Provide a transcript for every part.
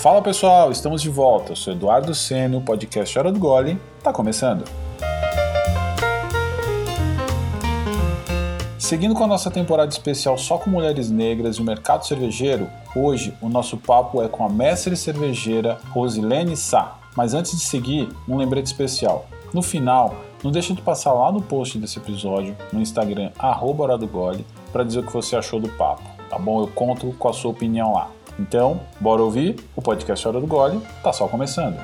Fala pessoal, estamos de volta. Eu sou Eduardo Seno, o podcast Hora do Gole está começando. Seguindo com a nossa temporada especial só com mulheres negras e o mercado cervejeiro, hoje o nosso papo é com a mestre cervejeira Rosilene Sá. Mas antes de seguir, um lembrete especial. No final, não deixe de passar lá no post desse episódio, no Instagram, arroba para dizer o que você achou do papo, tá bom? Eu conto com a sua opinião lá. Então, bora ouvir? O podcast Hora do Gole tá só começando.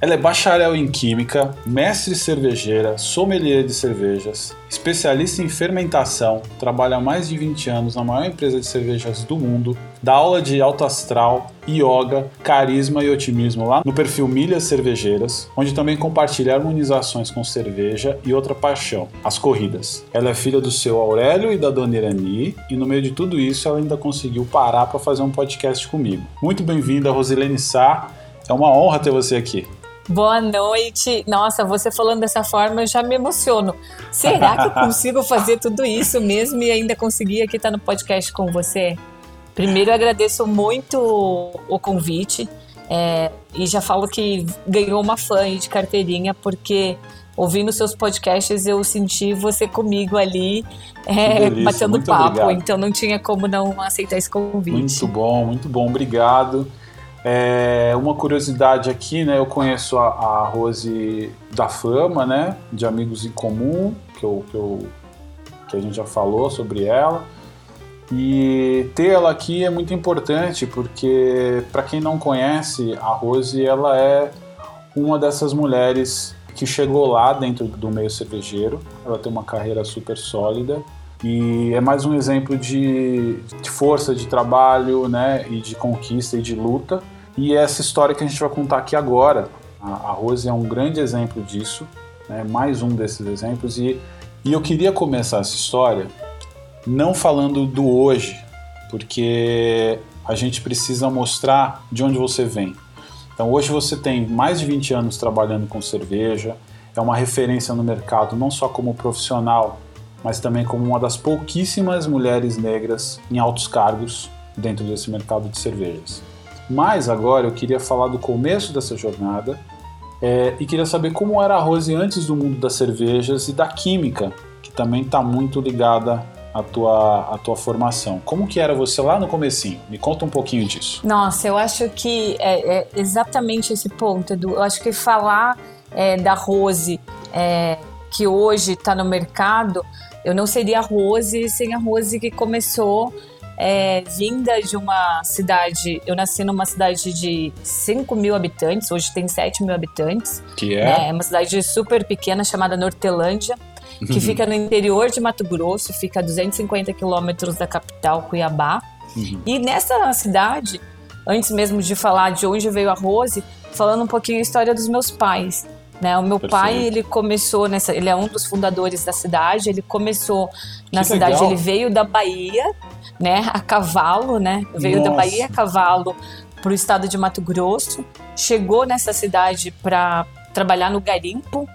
Ela é bacharel em Química, mestre cervejeira, sommelier de cervejas, especialista em fermentação, trabalha há mais de 20 anos na maior empresa de cervejas do mundo, dá aula de alto astral, yoga, carisma e otimismo lá no perfil Milhas Cervejeiras, onde também compartilha harmonizações com cerveja e outra paixão, as corridas. Ela é filha do seu Aurélio e da dona Irani, e no meio de tudo isso ela ainda conseguiu parar para fazer um podcast comigo. Muito bem-vinda, Rosilene Sá. É uma honra ter você aqui. Boa noite. Nossa, você falando dessa forma eu já me emociono. Será que eu consigo fazer tudo isso mesmo e ainda conseguir aqui estar no podcast com você? Primeiro, eu agradeço muito o convite é, e já falo que ganhou uma fã de carteirinha, porque ouvindo seus podcasts eu senti você comigo ali é, batendo papo, obrigado. então não tinha como não aceitar esse convite. Muito bom, muito bom, obrigado. É, uma curiosidade aqui, né? Eu conheço a, a, Rose da Fama, né? De Amigos em Comum, que, eu, que, eu, que a gente já falou sobre ela. E ter ela aqui é muito importante porque, para quem não conhece, a Rose ela é uma dessas mulheres que chegou lá dentro do meio cervejeiro. Ela tem uma carreira super sólida e é mais um exemplo de, de força de trabalho, né, e de conquista e de luta. E essa história que a gente vai contar aqui agora, a, a Rose é um grande exemplo disso, né, mais um desses exemplos. E, e eu queria começar essa história não falando do hoje, porque a gente precisa mostrar de onde você vem. Então hoje você tem mais de 20 anos trabalhando com cerveja, é uma referência no mercado não só como profissional, mas também como uma das pouquíssimas mulheres negras em altos cargos dentro desse mercado de cervejas. Mas agora eu queria falar do começo dessa jornada é, e queria saber como era a Rose antes do mundo das cervejas e da química, que também está muito ligada à tua, à tua formação. Como que era você lá no comecinho? Me conta um pouquinho disso. Nossa, eu acho que é, é exatamente esse ponto, Edu. Eu acho que falar é, da Rose é, que hoje está no mercado, eu não seria a Rose sem a Rose que começou é, vinda de uma cidade. Eu nasci numa cidade de 5 mil habitantes, hoje tem 7 mil habitantes. Que é? Né? É uma cidade super pequena chamada Nortelândia, que uhum. fica no interior de Mato Grosso, fica a 250 quilômetros da capital, Cuiabá. Uhum. E nessa cidade, antes mesmo de falar de onde veio a Rose, falando um pouquinho a história dos meus pais. Né? O meu Perfeito. pai, ele começou nessa, ele é um dos fundadores da cidade, ele começou na que cidade, legal. ele veio da Bahia, né, a cavalo, né? Veio Nossa. da Bahia a cavalo para o estado de Mato Grosso, chegou nessa cidade para trabalhar no garimpo,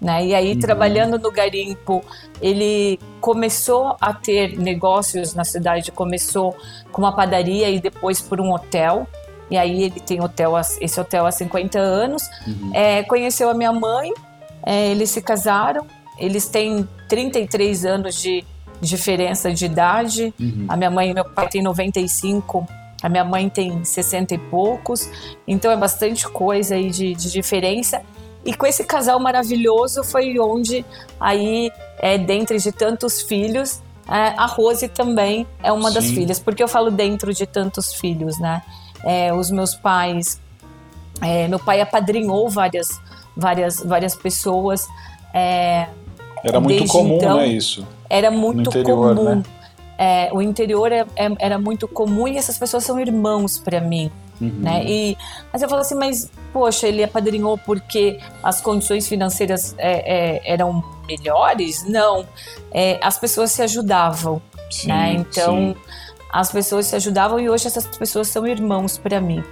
né? E aí uhum. trabalhando no garimpo, ele começou a ter negócios na cidade, começou com uma padaria e depois por um hotel. E aí ele tem hotel, esse hotel há 50 anos. Uhum. É, conheceu a minha mãe, é, eles se casaram, eles têm 33 anos de diferença de idade. Uhum. A minha mãe e meu pai têm 95, a minha mãe tem 60 e poucos. Então é bastante coisa aí de, de diferença. E com esse casal maravilhoso foi onde aí, é, dentre de tantos filhos, é, a Rose também é uma Sim. das filhas. Porque eu falo dentro de tantos filhos, né? É, os meus pais, é, meu pai apadrinhou várias, várias, várias pessoas. É, Era muito comum, então, né, isso? Era muito interior, comum. Né? É, o interior era muito comum e essas pessoas são irmãos para mim. Uhum. Né? E, mas eu falo assim, mas poxa, ele apadrinhou porque as condições financeiras é, é eram melhores? Não. É, as pessoas se ajudavam. Sim, né? Então, sim. as pessoas se ajudavam e hoje essas pessoas são irmãos para mim.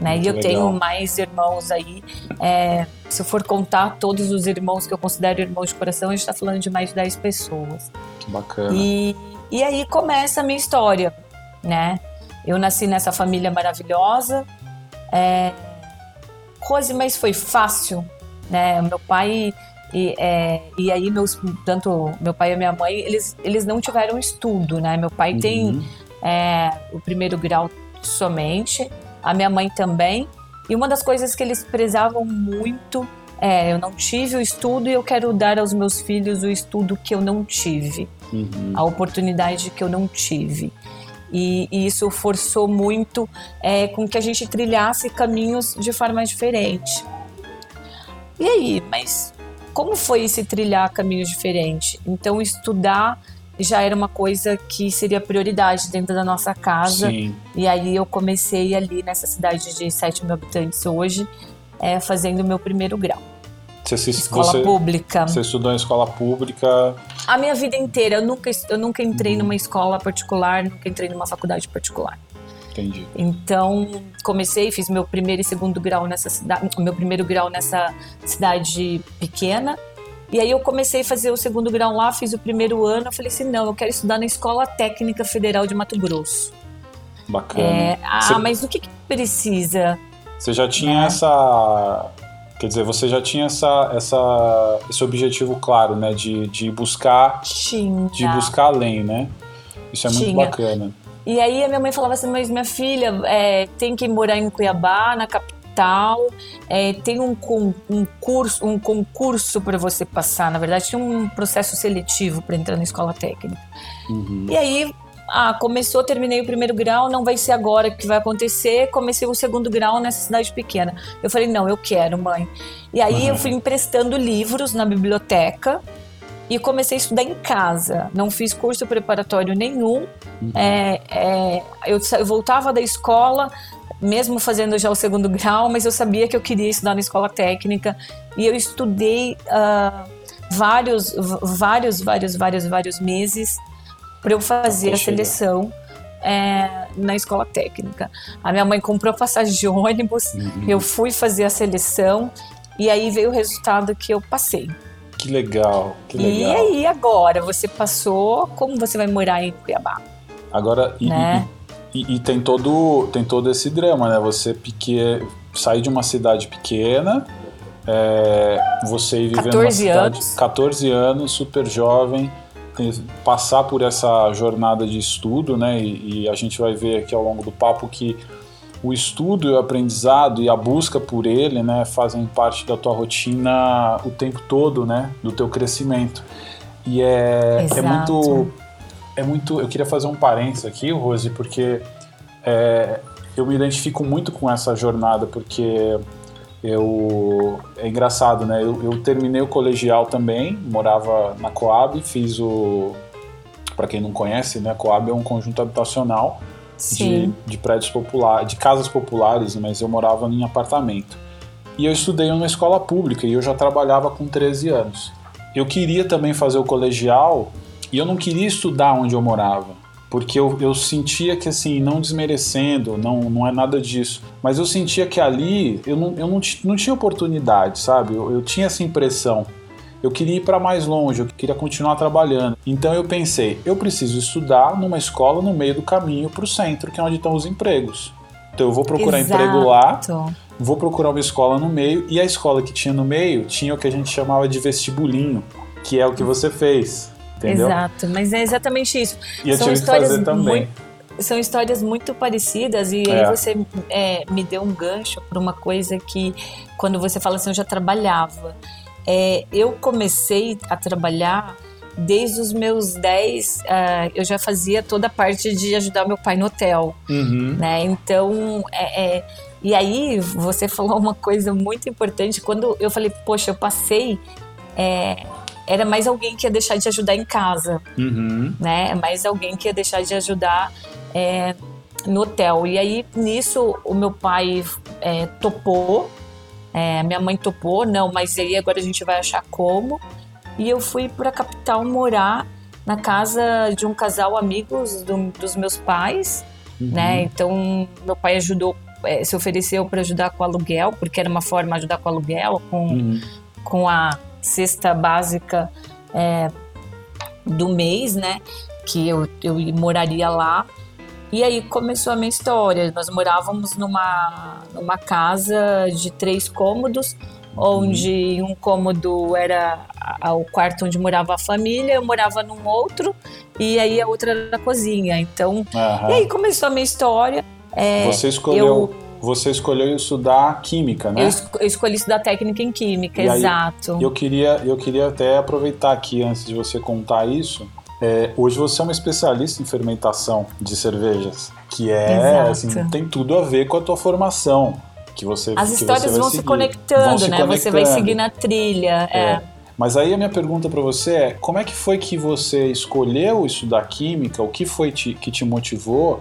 Né? e eu legal. tenho mais irmãos aí. É, se eu for contar todos os irmãos que eu considero irmãos de coração, a gente está falando de mais de 10 pessoas. Que bacana. E, E aí começa a minha história, né? Eu nasci nessa família maravilhosa. É... Rose, mas foi fácil, né? Meu pai e, é, e aí meus tanto meu pai e minha mãe eles, eles não tiveram estudo, né? Meu pai uhum. tem é, o primeiro grau somente, a minha mãe também. E uma das coisas que eles prezavam muito é, eu não tive o estudo e eu quero dar aos meus filhos o estudo que eu não tive, uhum. a oportunidade que eu não tive. E, e isso forçou muito é, com que a gente trilhasse caminhos de forma diferente. E aí, mas como foi esse trilhar caminhos diferentes? Então, estudar já era uma coisa que seria prioridade dentro da nossa casa. Sim. E aí eu comecei ali nessa cidade de 7 mil habitantes hoje, é, fazendo o meu primeiro grau. Você se, escola você, pública. Você estudou em escola pública? A minha vida inteira. Eu nunca, eu nunca entrei uhum. numa escola particular, nunca entrei numa faculdade particular. Entendi. Então, comecei, fiz meu primeiro e segundo grau nessa cidade, meu primeiro grau nessa cidade pequena. E aí eu comecei a fazer o segundo grau lá, fiz o primeiro ano, eu falei assim, não, eu quero estudar na Escola Técnica Federal de Mato Grosso. Bacana. É, ah, Você... mas o que, que precisa? Você já tinha é. essa Quer dizer, você já tinha essa, essa, esse objetivo claro, né? De, de buscar. Tinha. De buscar além, né? Isso é muito tinha. bacana. E aí a minha mãe falava assim, mas minha filha é, tem que morar em Cuiabá, na capital, é, tem um, um curso, um concurso para você passar. Na verdade, tinha um processo seletivo para entrar na escola técnica. Uhum. E aí ah, começou, terminei o primeiro grau, não vai ser agora que vai acontecer. Comecei o segundo grau nessa cidade pequena. Eu falei, não, eu quero, mãe. E aí uhum. eu fui emprestando livros na biblioteca e comecei a estudar em casa. Não fiz curso preparatório nenhum. Uhum. É, é, eu, eu voltava da escola, mesmo fazendo já o segundo grau, mas eu sabia que eu queria estudar na escola técnica e eu estudei uh, vários, vários, vários, vários, vários meses para eu fazer a seleção é, na escola técnica. A minha mãe comprou passagem de ônibus, uhum. eu fui fazer a seleção e aí veio o resultado que eu passei. Que legal, que legal. E aí agora, você passou, como você vai morar em Cuiabá? Agora, e, né? e, e, e tem, todo, tem todo esse drama, né? Você sair de uma cidade pequena, é, você ir vivendo 14 cidade, anos. 14 anos, super jovem, passar por essa jornada de estudo, né? E, e, a gente vai ver aqui ao longo do papo que o estudo e o aprendizado e a busca por ele, né, fazem parte da tua rotina o tempo todo, né, do teu crescimento. E é, é muito é muito. Eu queria fazer um parênteses aqui, Rose, porque é, eu me identifico muito com essa jornada, porque eu é engraçado, né? Eu, eu, terminei o colegial também, morava na Coab, fiz o para quem não conhece, né? Coab é um conjunto habitacional de, de, prédios populares, de casas populares, mas eu morava em apartamento. E eu estudei numa escola pública e eu já trabalhava com 13 anos. Eu queria também fazer o colegial e eu não queria estudar onde eu morava porque eu, eu sentia que, assim, não desmerecendo, não, não é nada disso, mas eu sentia que ali eu não, eu não, não tinha oportunidade, sabe? Eu, eu tinha essa impressão. Eu queria ir para mais longe, eu queria continuar trabalhando. Então eu pensei, eu preciso estudar numa escola no meio do caminho para o centro, que é onde estão os empregos. Então eu vou procurar Exato. emprego lá, vou procurar uma escola no meio, e a escola que tinha no meio tinha o que a gente chamava de vestibulinho, que é o que você fez. Entendeu? Exato, mas é exatamente isso. E eu São histórias fazer também. Muito são histórias muito parecidas e é. aí você é, me deu um gancho para uma coisa que quando você fala assim eu já trabalhava é, eu comecei a trabalhar desde os meus 10 uh, ah, eu já fazia toda a parte de ajudar meu pai no hotel uhum. né então é, é, e aí você falou uma coisa muito importante quando eu falei poxa eu passei é, era mais alguém que ia deixar de ajudar em casa, uhum. né? Mais alguém que ia deixar de ajudar é, no hotel. E aí, nisso, o meu pai é, topou, é, minha mãe topou, não, mas aí agora a gente vai achar como. E eu fui para a capital morar na casa de um casal amigos do, dos meus pais, uhum. né? Então, meu pai ajudou, é, se ofereceu para ajudar com o aluguel, porque era uma forma de ajudar com o aluguel, com, uhum. com a cesta básica é, do mês, né? que eu, eu moraria lá. E aí começou a minha história. Nós morávamos numa, numa casa de três cômodos, onde um cômodo era o quarto onde morava a família, eu morava num outro, e aí a outra era a cozinha. Então, uhum. e aí começou a minha história. É, você escolheu. Eu, você escolheu estudar química, né? Eu, escolhi estudar técnica em química, e exato. Aí, eu queria, eu queria até aproveitar aqui antes de você contar isso. É, hoje você é uma especialista em fermentação de cervejas, que é assim, tem tudo a ver com a tua formação que você As histórias você vão seguir. se conectando, vão se né? Conectando. Você vai seguir na trilha. É. é. Mas aí a minha pergunta para você é: como é que foi que você escolheu estudar química? O que foi te, que te motivou?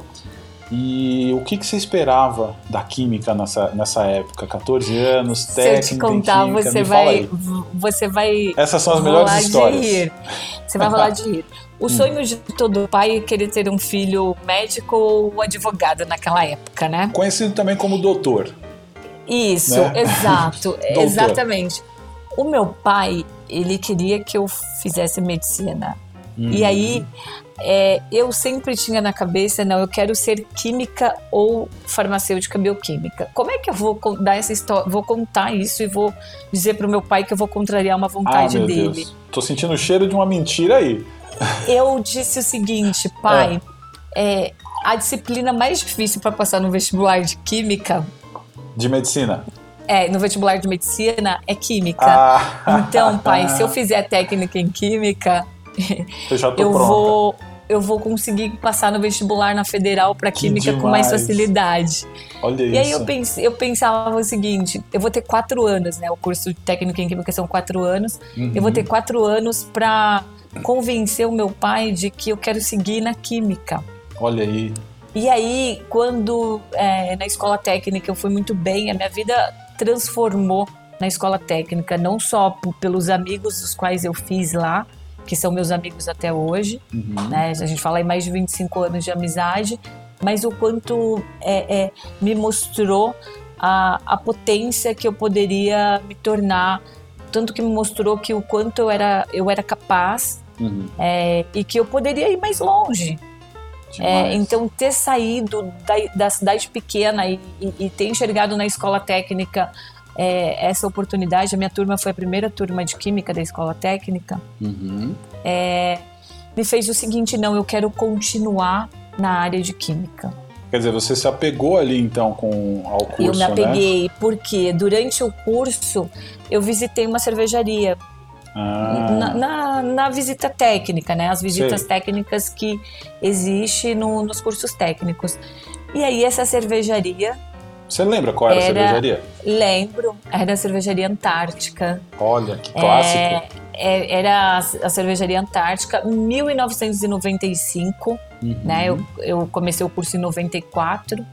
E o que, que você esperava da química nessa, nessa época? 14 anos, técnica Se eu te contar, química, você vai, você vai. Essas são as melhores histórias. De rir. Você vai falar de rir. O hum. sonho de todo pai é querer ter um filho médico ou advogado naquela época, né? Conhecido também como doutor. Isso, né? exato, exatamente. O meu pai, ele queria que eu fizesse medicina. E uhum. aí, é, eu sempre tinha na cabeça, não, eu quero ser química ou farmacêutica bioquímica. Como é que eu vou dar essa história, vou contar isso e vou dizer para o meu pai que eu vou contrariar uma vontade ah, dele? Deus. Tô sentindo o cheiro de uma mentira aí. Eu disse o seguinte, pai, é. É, a disciplina mais difícil para passar no vestibular de química de medicina. É, no vestibular de medicina é química. Ah. Então, pai, se eu fizer técnica em química, eu, já tô eu pronta. vou eu vou conseguir passar no vestibular na federal para química com mais facilidade. Olha e isso. aí eu, pense, eu pensava o seguinte: eu vou ter quatro anos, né? O curso de técnica em química são quatro anos. Uhum. Eu vou ter quatro anos para convencer o meu pai de que eu quero seguir na química. Olha aí. E aí, quando é, na escola técnica eu fui muito bem, a minha vida transformou na escola técnica, não só pelos amigos os quais eu fiz lá, que são meus amigos até hoje, uhum. né? A gente fala em mais de 25 anos de amizade, mas o quanto é, é, me mostrou a, a potência que eu poderia me tornar, tanto que me mostrou que o quanto eu era, eu era capaz uhum. é, e que eu poderia ir mais longe, é, então, ter saído da, da cidade pequena e, e, e, ter enxergado na escola técnica é, essa oportunidade, a minha turma foi a primeira turma de química da escola técnica, uhum. é, me fez o seguinte: não, eu quero continuar na área de química. Quer dizer, você se apegou ali então com ao curso, Eu me apeguei, né? porque durante o curso eu visitei uma cervejaria ah. Na, na, na, visita técnica, né? As visitas Sei. técnicas que existe no, nos cursos técnicos. E aí essa cervejaria. Você lembra qual era, era a cervejaria? Lembro, era a cervejaria Antártica. Olha, que clássico. É, é, era a cervejaria Antártica, 1995, uhum. né? Eu, eu comecei o curso em 94.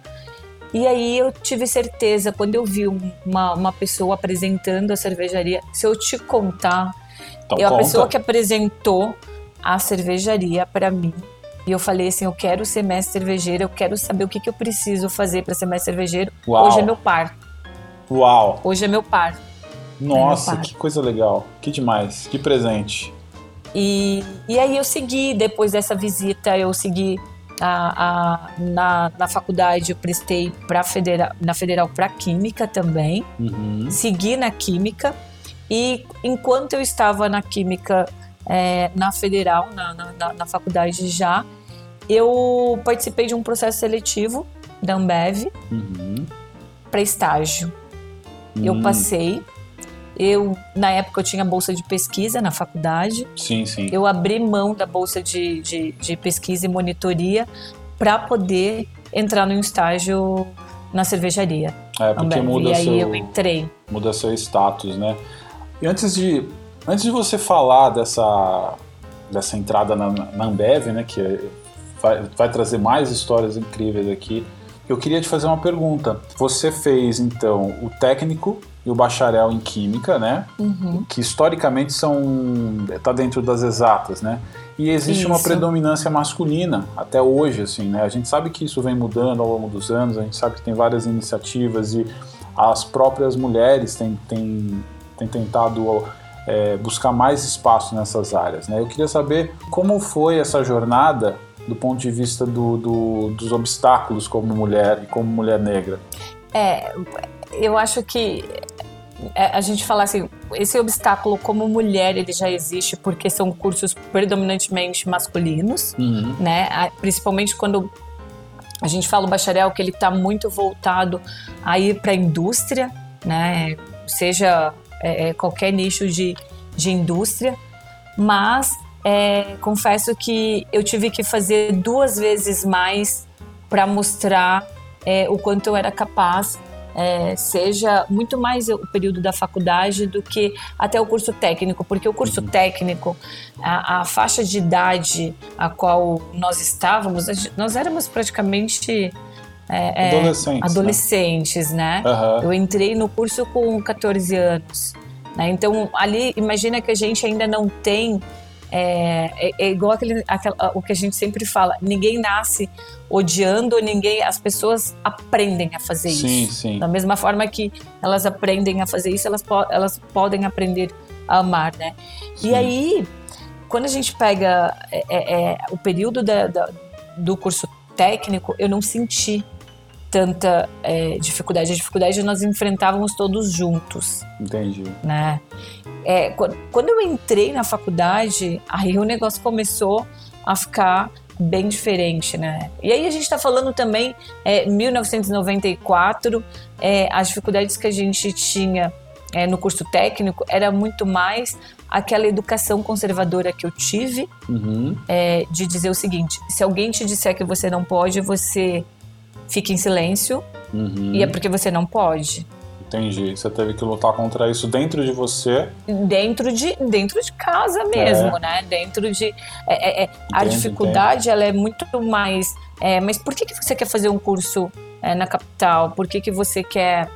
E aí eu tive certeza, quando eu vi uma, uma pessoa apresentando a cervejaria, se eu te contar então, eu, a pessoa que apresentou a cervejaria para mim. E eu falei assim: eu quero ser mestre cervejeiro, eu quero saber o que, que eu preciso fazer para ser mestre cervejeiro. Uau. Hoje é meu par. Uau! Hoje é meu par. Nossa, é meu par. que coisa legal. Que demais. Que presente. E, e aí eu segui, depois dessa visita, eu segui a, a, na, na faculdade, eu prestei pra federal, na Federal para Química também. Uhum. Segui na Química. E enquanto eu estava na Química é, na Federal, na, na, na, faculdade já, eu participei de um processo seletivo da Ambev uhum. para estágio. Uhum. Eu hum. passei. Eu, na época, eu tinha bolsa de pesquisa na faculdade. Sim, sim. Eu abri mão da bolsa de, de, de pesquisa e monitoria para poder entrar no estágio na cervejaria. É, porque Ambev. muda e seu, aí eu entrei. Muda seu status, né? E antes de, antes de você falar dessa, dessa entrada na, na Ambev, né, que vai, vai trazer mais histórias incríveis aqui, eu queria te fazer uma pergunta. Você fez, então, o técnico e o bacharel em Química, né? Uhum. Que historicamente são... tá dentro das exatas, né? E existe isso. uma predominância masculina até hoje, assim, né? A gente sabe que isso vem mudando ao longo dos anos, a gente sabe que tem várias iniciativas e as próprias mulheres têm, têm tem tentado é, buscar mais espaço nessas áreas. Né? Eu queria saber como foi essa jornada do ponto de vista do, do, dos obstáculos como mulher e como mulher negra. É, eu acho que é, a gente fala assim, esse obstáculo como mulher ele já existe porque são cursos predominantemente masculinos, uhum. né? Principalmente quando a gente fala o bacharel que ele está muito voltado a ir para a indústria, né? Seja é, é, qualquer nicho de, de indústria, mas é, confesso que eu tive que fazer duas vezes mais para mostrar é, o quanto eu era capaz é, seja muito mais o período da faculdade do que até o curso técnico, porque o curso uhum. técnico, a, a, faixa de idade a qual nós estávamos, nós éramos praticamente é, é adolescentes, adolescentes, né? né? Uhum. Eu entrei no curso com 14 anos. Né? Então, ali, imagina que a gente ainda não tem é, é, é igual aquele, aquela, o que a gente sempre fala: ninguém nasce odiando, ninguém, as pessoas aprendem a fazer sim, isso. Sim. Da mesma forma que elas aprendem a fazer isso, elas, po elas podem aprender a amar, né? Sim. E aí, quando a gente pega é, é, é, o período da, da, do curso técnico, eu não senti tanta é, dificuldade. A dificuldade nós enfrentávamos todos juntos. Entendi. Né? É, quando eu entrei na faculdade, aí o negócio começou a ficar bem diferente, né? E aí a gente está falando também, é, 1994, é, as dificuldades que a gente tinha é, no curso técnico era muito mais aquela educação conservadora que eu tive, uhum. é, de dizer o seguinte: se alguém te disser que você não pode, você fica em silêncio uhum. e é porque você não pode. Entendi. Você teve que lutar contra isso dentro de você. Dentro de, dentro de casa mesmo, é. né? Dentro de. É, é, é a dificuldade ela é muito mais. É, mas por que, que você quer fazer um curso é, na capital? Por que, que você quer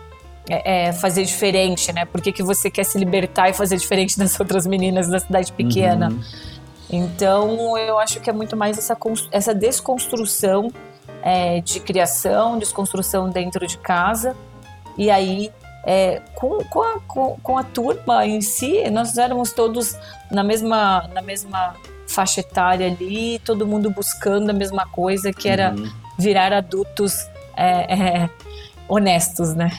fazer diferente, né? Por que, que você quer se libertar e fazer diferente das outras meninas da cidade pequena? Uhum. Então, eu acho que é muito mais essa, essa desconstrução de criação, desconstrução dentro de casa. E aí é, com, com, a, com, com, a turma em si, nós éramos todos na mesma, na mesma faixa etária ali, todo mundo buscando a mesma coisa, que era uhum. virar adultos é, é, honestos, né?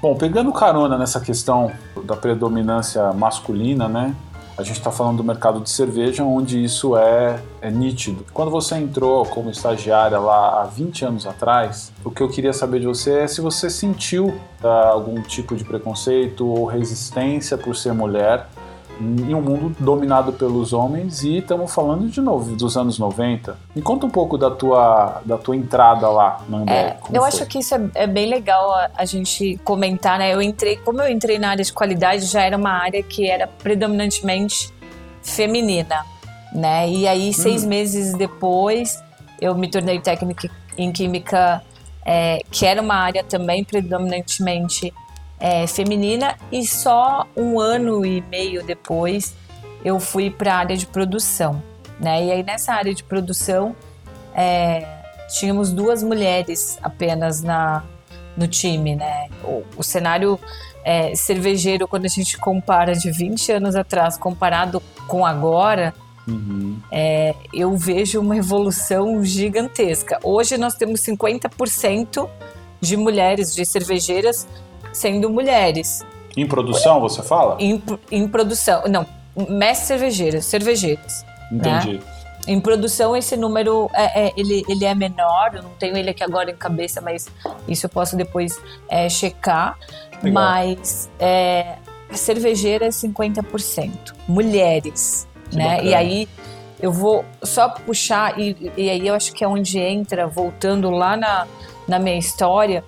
Bom, pegando carona nessa questão da predominância masculina, né? A gente está falando do mercado de cerveja, onde isso é, é nítido. Quando você entrou como estagiária lá há 20 anos atrás, o que eu queria saber de você é se você sentiu tá, algum tipo de preconceito ou resistência por ser mulher em um mundo dominado pelos homens e estamos falando de novo dos anos 90. Me conta um pouco da tua, da tua entrada lá na Ambev. É, eu foi? acho que isso é, é bem legal a, a, gente comentar, né? Eu entrei, como eu entrei na área de qualidade, já era uma área que era predominantemente feminina, né? E aí, seis hum. meses depois, eu me tornei técnica em química, é, que era uma área também predominantemente é, feminina e só um ano e meio depois eu fui para a área de produção, né? E aí nessa área de produção é, tínhamos duas mulheres apenas na no time, né? O, o cenário é, cervejeiro quando a gente compara de 20 anos atrás comparado com agora, Uhum. É, eu vejo uma evolução gigantesca. Hoje nós temos 50% de mulheres de cervejeiras sendo mulheres. Em produção, você fala? Em, em produção, não, mestre cervejeiras, cervejeiras. Né? Entendi. Né? Em produção, esse número é, é, ele, ele é menor, eu não tenho ele aqui agora em cabeça, mas isso eu posso depois é, checar. Legal. Mas é, cervejeira é 50%. Mulheres, que né? Bacana. E aí eu vou só puxar, e, e aí eu acho que é onde entra, voltando lá na, na minha história,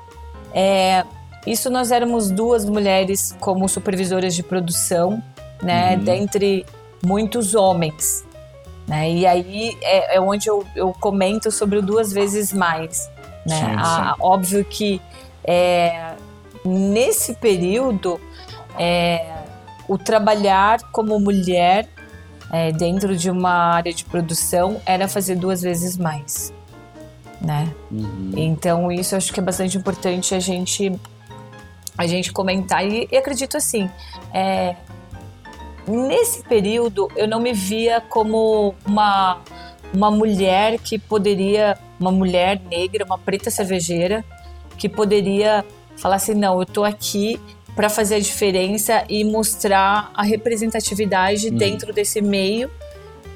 é isso nós éramos duas mulheres como supervisoras de produção, né, uhum. dentre muitos homens. Né? E aí é, é onde eu, eu, comento sobre o duas vezes mais. Né? Sim, sim. óbvio que é, nesse período é, o trabalhar como mulher é, dentro de uma área de produção era fazer duas vezes mais. Né? Uhum. Então isso acho que é bastante importante a gente a gente comentar. E, e acredito assim, é, nesse período eu não me via como uma, uma mulher que poderia, uma mulher negra, uma preta cervejeira, que poderia falar assim: não, eu tô aqui para fazer a diferença e mostrar a representatividade uhum. dentro desse meio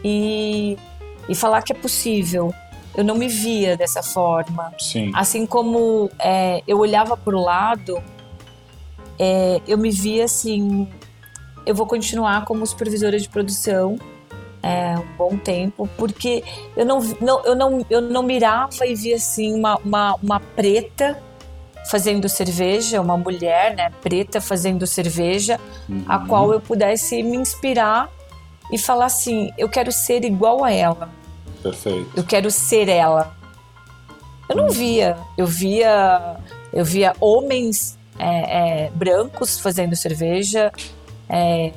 e, e falar que é possível. Eu não me via dessa forma. Sim. Assim como é, eu olhava para o lado, é, eu me via assim: eu vou continuar como supervisora de produção é, um bom tempo, porque eu não, não, eu não, eu não mirava e via assim uma, uma, uma preta fazendo cerveja, uma mulher né, preta fazendo cerveja, uhum. a qual eu pudesse me inspirar e falar assim: eu quero ser igual a ela. Perfeito. Eu quero ser ela. Eu não via, eu via, eu via homens é, é, brancos fazendo cerveja, é,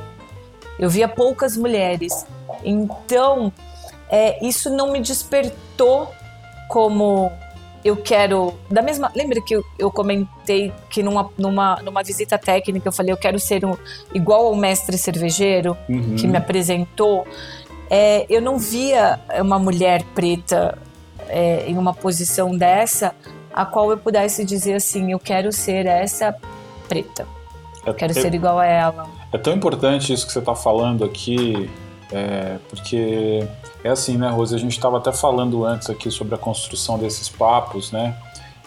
eu via poucas mulheres. Então, é, isso não me despertou como eu quero. Da mesma. Lembra que eu, eu comentei que numa, numa, numa visita técnica eu falei eu quero ser um, igual ao mestre cervejeiro uhum. que me apresentou. É, eu não via uma mulher preta é, em uma posição dessa a qual eu pudesse dizer assim: eu quero ser essa preta. Eu quero é, ser igual a ela. É tão importante isso que você está falando aqui, é, porque é assim, né, Rose? A gente estava até falando antes aqui sobre a construção desses papos, né?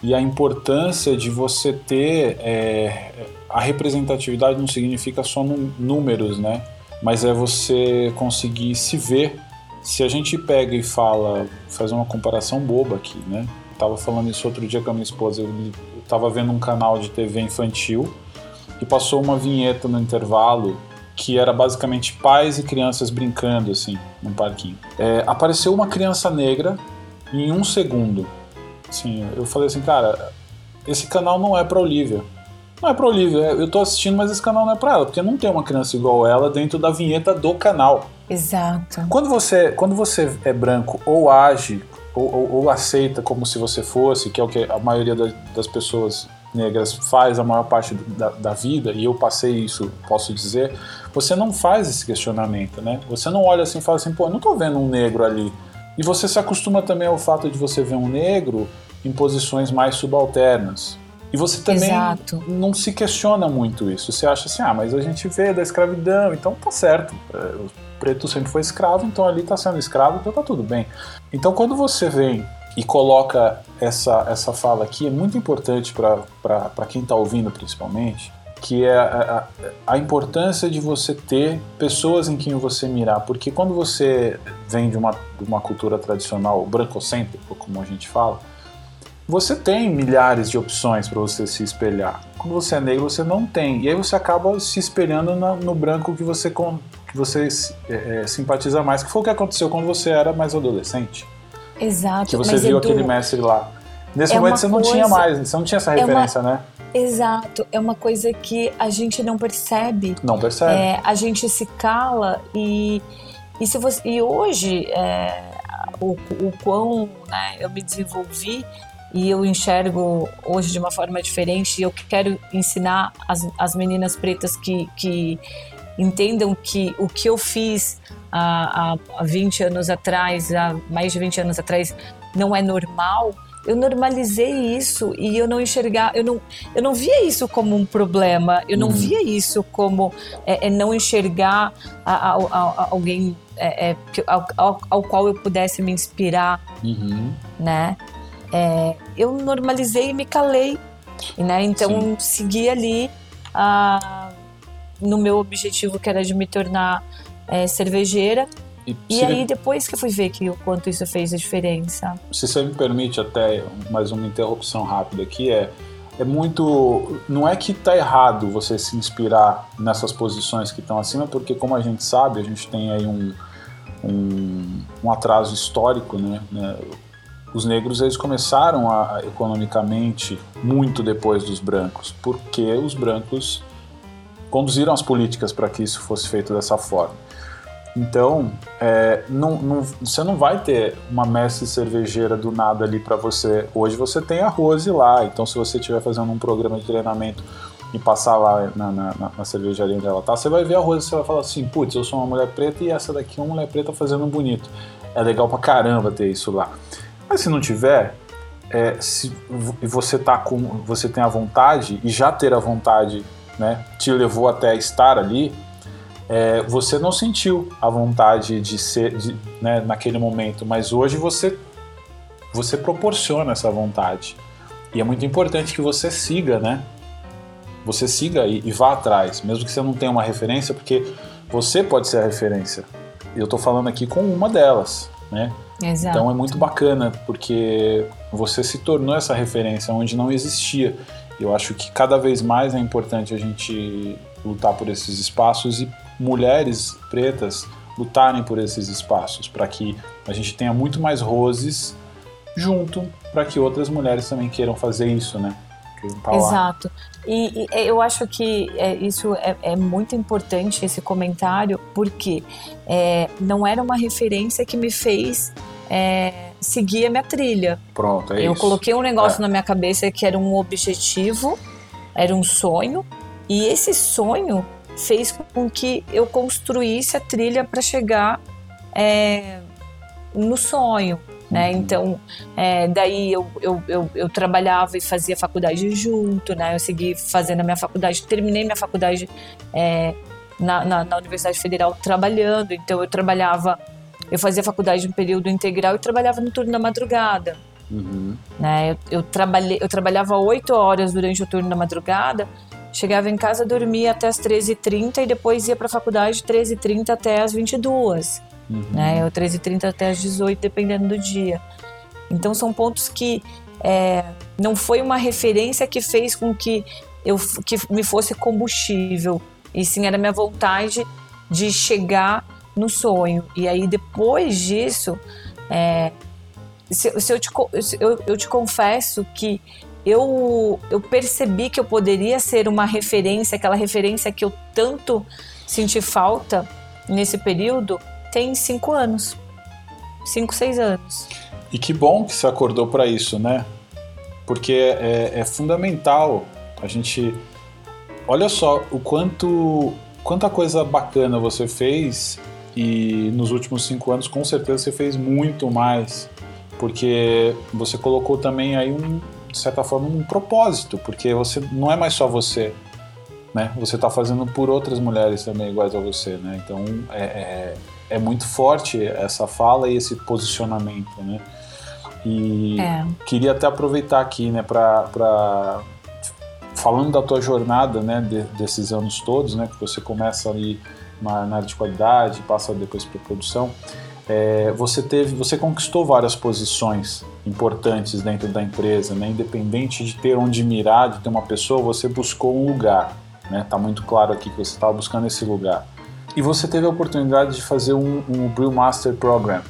E a importância de você ter é, a representatividade não significa só números, né? Mas é você conseguir se ver. Se a gente pega e fala, faz uma comparação boba aqui, né? Eu tava falando isso outro dia com a minha esposa. Eu tava vendo um canal de TV infantil e passou uma vinheta no intervalo que era basicamente pais e crianças brincando assim num parquinho. É, apareceu uma criança negra em um segundo. Assim, eu falei assim, cara, esse canal não é para Olivia. Não é para Olivia, eu tô assistindo, mas esse canal não é para ela, porque não tem uma criança igual ela dentro da vinheta do canal. Exato. Quando você, quando você é branco ou age ou, ou, ou aceita como se você fosse, que é o que a maioria das pessoas negras faz a maior parte da, da, vida, e eu passei isso, posso dizer, você não faz esse questionamento, né? Você não olha assim e fala assim, pô, não tô vendo um negro ali. E você se acostuma também ao fato de você ver um negro em posições mais subalternas. E você também Exato. não se questiona muito isso. Você acha assim, ah, mas a gente vê da escravidão, então tá certo. Preto sempre foi escravo, então ali tá sendo escravo, então tá tudo bem. Então quando você vem e coloca essa, essa fala aqui, é muito importante para quem está ouvindo principalmente, que é a, a, a, importância de você ter pessoas em quem você mirar, porque quando você vem de uma, de uma cultura tradicional brancocêntrica, como a gente fala, você tem milhares de opções para você se espelhar. Quando você é negro, você não tem. E aí você acaba se espelhando no, no branco que você, que você é, é, simpatiza mais, que foi o que aconteceu quando você era mais adolescente. Exato. Que você viu Edu, aquele mestre lá. Nesse é momento você não coisa, tinha mais, você não tinha essa referência, é uma, né? Exato, é uma coisa que a gente não percebe. Não percebe. É, a gente se cala e, e, se você, e hoje é, o, o quão né, eu me desenvolvi e eu enxergo hoje de uma forma diferente e eu quero ensinar as, as meninas pretas que, que entendam que o que eu fiz há, há 20 anos atrás, há mais de 20 anos atrás, não é normal, eu normalizei isso e eu não enxergar, eu não, eu não via isso como um problema, eu não uhum. via isso como é, é não enxergar a, a, a, alguém é, é ao, ao, ao, qual eu pudesse me inspirar, uhum. né? É, eu normalizei e me calei, né? Então Sim. segui ali ah, no meu objetivo que era de me tornar é, cervejeira. E, e aí, depois que eu fui ver que o quanto isso fez a diferença. Se você me permite até mais uma interrupção rápida aqui, é, é muito. Não é que tá errado você se inspirar nessas posições que estão acima, porque como a gente sabe, a gente tem aí um, um, um atraso histórico, né? né? Os negros eles começaram a, economicamente muito depois dos brancos, porque os brancos conduziram as políticas para que isso fosse feito dessa forma. Então, é, não, não, você não vai ter uma mestre cervejeira do nada ali para você. Hoje você tem a Rose lá, então se você estiver fazendo um programa de treinamento e passar lá na, na, na, cervejaria onde ela tá, você vai ver a Rose e você vai falar assim, putz, eu sou uma mulher preta e essa daqui é uma mulher preta fazendo bonito. É legal pra caramba ter isso lá. Mas se não tiver, é, se você tá com, você tem a vontade e já ter a vontade, né, te levou até estar ali, é, você não sentiu a vontade de ser, de, né, naquele momento, mas hoje você você proporciona essa vontade. E é muito importante que você siga, né? Você siga e, e vá atrás, mesmo que você não tenha uma referência, porque você pode ser a referência. Eu estou falando aqui com uma delas, né? Exato. Então é muito bacana, porque você se tornou essa referência onde não existia. Eu acho que cada vez mais é importante a gente lutar por esses espaços e mulheres pretas lutarem por esses espaços, para que a gente tenha muito mais roses junto, para que outras mulheres também queiram fazer isso, né? Exato. E, e, eu acho que é, isso é, é, muito importante, esse comentário, porque é, não era uma referência que me fez é, seguir a minha trilha. Pronto, é eu isso. coloquei um negócio é. na minha cabeça que era um objetivo, era um sonho, e esse sonho fez com que eu construísse a trilha para chegar é, no sonho. Né? Uhum. Então, é, daí eu, eu, eu, eu, trabalhava e fazia faculdade junto, né? Eu segui fazendo a minha faculdade, terminei minha faculdade é, na, na, na, Universidade Federal trabalhando, então eu trabalhava, eu fazia faculdade em período integral e trabalhava no turno da madrugada. Uhum. Né? Eu, eu, trabalhei, eu trabalhava oito horas durante o turno da madrugada, chegava em casa, dormia até as 13h30 e depois ia para a faculdade 13h30 até as 22 Uhum. Né? Eu 13h30 até as 18 dependendo do dia. Então são pontos que é, não foi uma referência que fez com que eu que me fosse combustível, e sim era minha vontade de chegar no sonho. E aí depois disso, é, se, se eu, te, eu, eu te confesso que eu, eu percebi que eu poderia ser uma referência, aquela referência que eu tanto senti falta nesse período, tem cinco anos. Cinco, seis anos. E que bom que você acordou para isso, né? Porque é, é, fundamental a gente. Olha só o quanto quanta coisa bacana você fez e nos últimos cinco anos com certeza você fez muito mais porque você colocou também aí um de certa forma um propósito porque você não é mais só você né você está fazendo por outras mulheres também iguais a você né então é, é é muito forte essa fala e esse posicionamento, né? E é. queria até aproveitar aqui, né, para falando da tua jornada, né, de, desses anos todos, né, que você começa ali na, na área de qualidade, passa depois para produção. É, você teve, você conquistou várias posições importantes dentro da empresa, né? Independente de ter onde mirar, de ter uma pessoa, você buscou um lugar, né? Tá muito claro aqui que você estava buscando esse lugar. E você teve a oportunidade de fazer um, um Master Program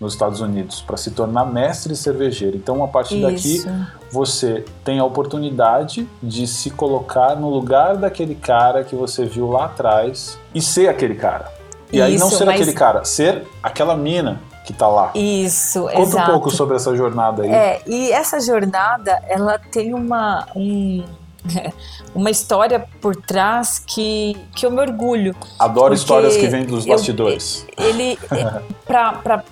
nos Estados Unidos para se tornar mestre cervejeiro. Então, a partir Isso. daqui, você tem a oportunidade de se colocar no lugar daquele cara que você viu lá atrás e ser aquele cara. E Isso, aí não ser mas... aquele cara, ser aquela mina que está lá. Isso, Conta exato. um pouco sobre essa jornada aí. É, e essa jornada, ela tem uma um uma história por trás que, que eu me orgulho. Adoro histórias que vêm dos bastidores. Eu, ele, para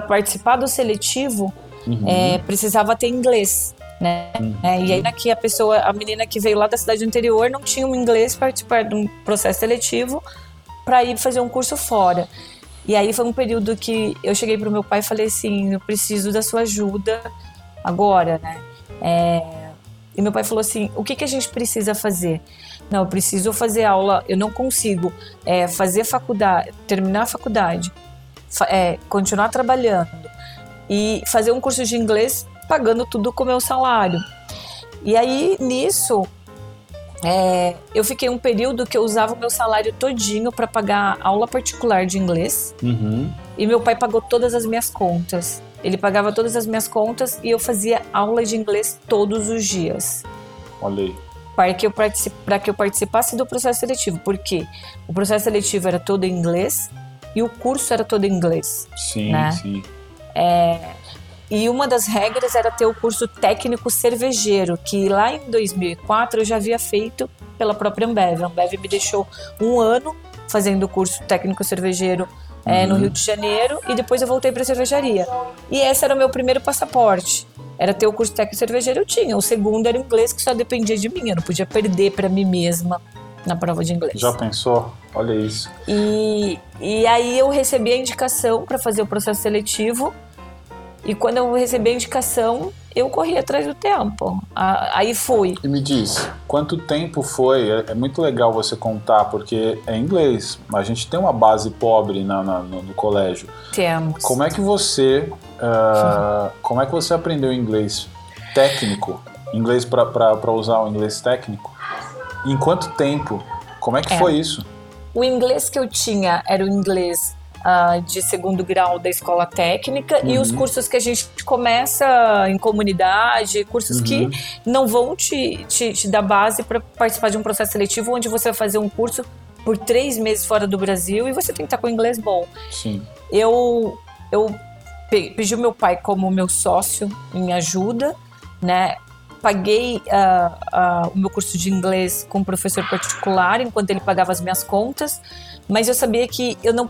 participar do seletivo, uhum. é, precisava ter inglês. Né? Uhum. É, e aí aqui a pessoa, a menina que veio lá da cidade do interior não tinha um inglês para participar de um processo seletivo para ir fazer um curso fora. E aí foi um período que eu cheguei para o meu pai e falei assim, eu preciso da sua ajuda agora, né? É, e meu pai falou assim: o que, que a gente precisa fazer? Não, eu preciso fazer aula, eu não consigo é, fazer faculdade, terminar a faculdade, é, continuar trabalhando e fazer um curso de inglês pagando tudo com o meu salário. E aí, nisso, é, eu fiquei um período que eu usava o meu salário todinho para pagar aula particular de inglês. Uhum. E meu pai pagou todas as minhas contas. Ele pagava todas as minhas contas e eu fazia aula de inglês todos os dias. Olha aí. Para que, eu para que eu participasse do processo seletivo, porque o processo seletivo era todo em inglês e o curso era todo em inglês. Sim, né? sim. É, e uma das regras era ter o curso técnico cervejeiro, que lá em 2004 eu já havia feito pela própria Ambev. A Ambev me deixou um ano fazendo o curso técnico cervejeiro é, no Rio de Janeiro e depois eu voltei para a cervejaria. E esse era o meu primeiro passaporte. Era ter o curso técnico cervejeiro, eu tinha. O segundo era inglês, que só dependia de mim. Eu não podia perder para mim mesma na prova de inglês. Já pensou? Olha isso. E, e aí eu recebi a indicação para fazer o processo seletivo. E quando eu recebi a indicação, eu corri atrás do tempo. Aí fui. E me diz, quanto tempo foi? É, é muito legal você contar, porque é inglês. A gente tem uma base pobre na, na no, no, colégio. Temos. Como é que você, uh, como é que você aprendeu inglês técnico? Inglês para usar o inglês técnico? Em quanto tempo? Como é que é. foi isso? O inglês que eu tinha era o inglês uh, de segundo grau da escola técnica uhum. e os uhum. cursos que a gente começa em comunidade, cursos uhum. que não vão te, te, te dar base para participar de um processo seletivo onde você vai fazer um curso por três meses fora do Brasil e você tem que estar com inglês bom. Sim. Eu, eu pedi o meu pai como meu sócio em ajuda, né? Paguei uh, uh, o meu curso de inglês com um professor particular enquanto ele pagava as minhas contas, mas eu sabia que eu não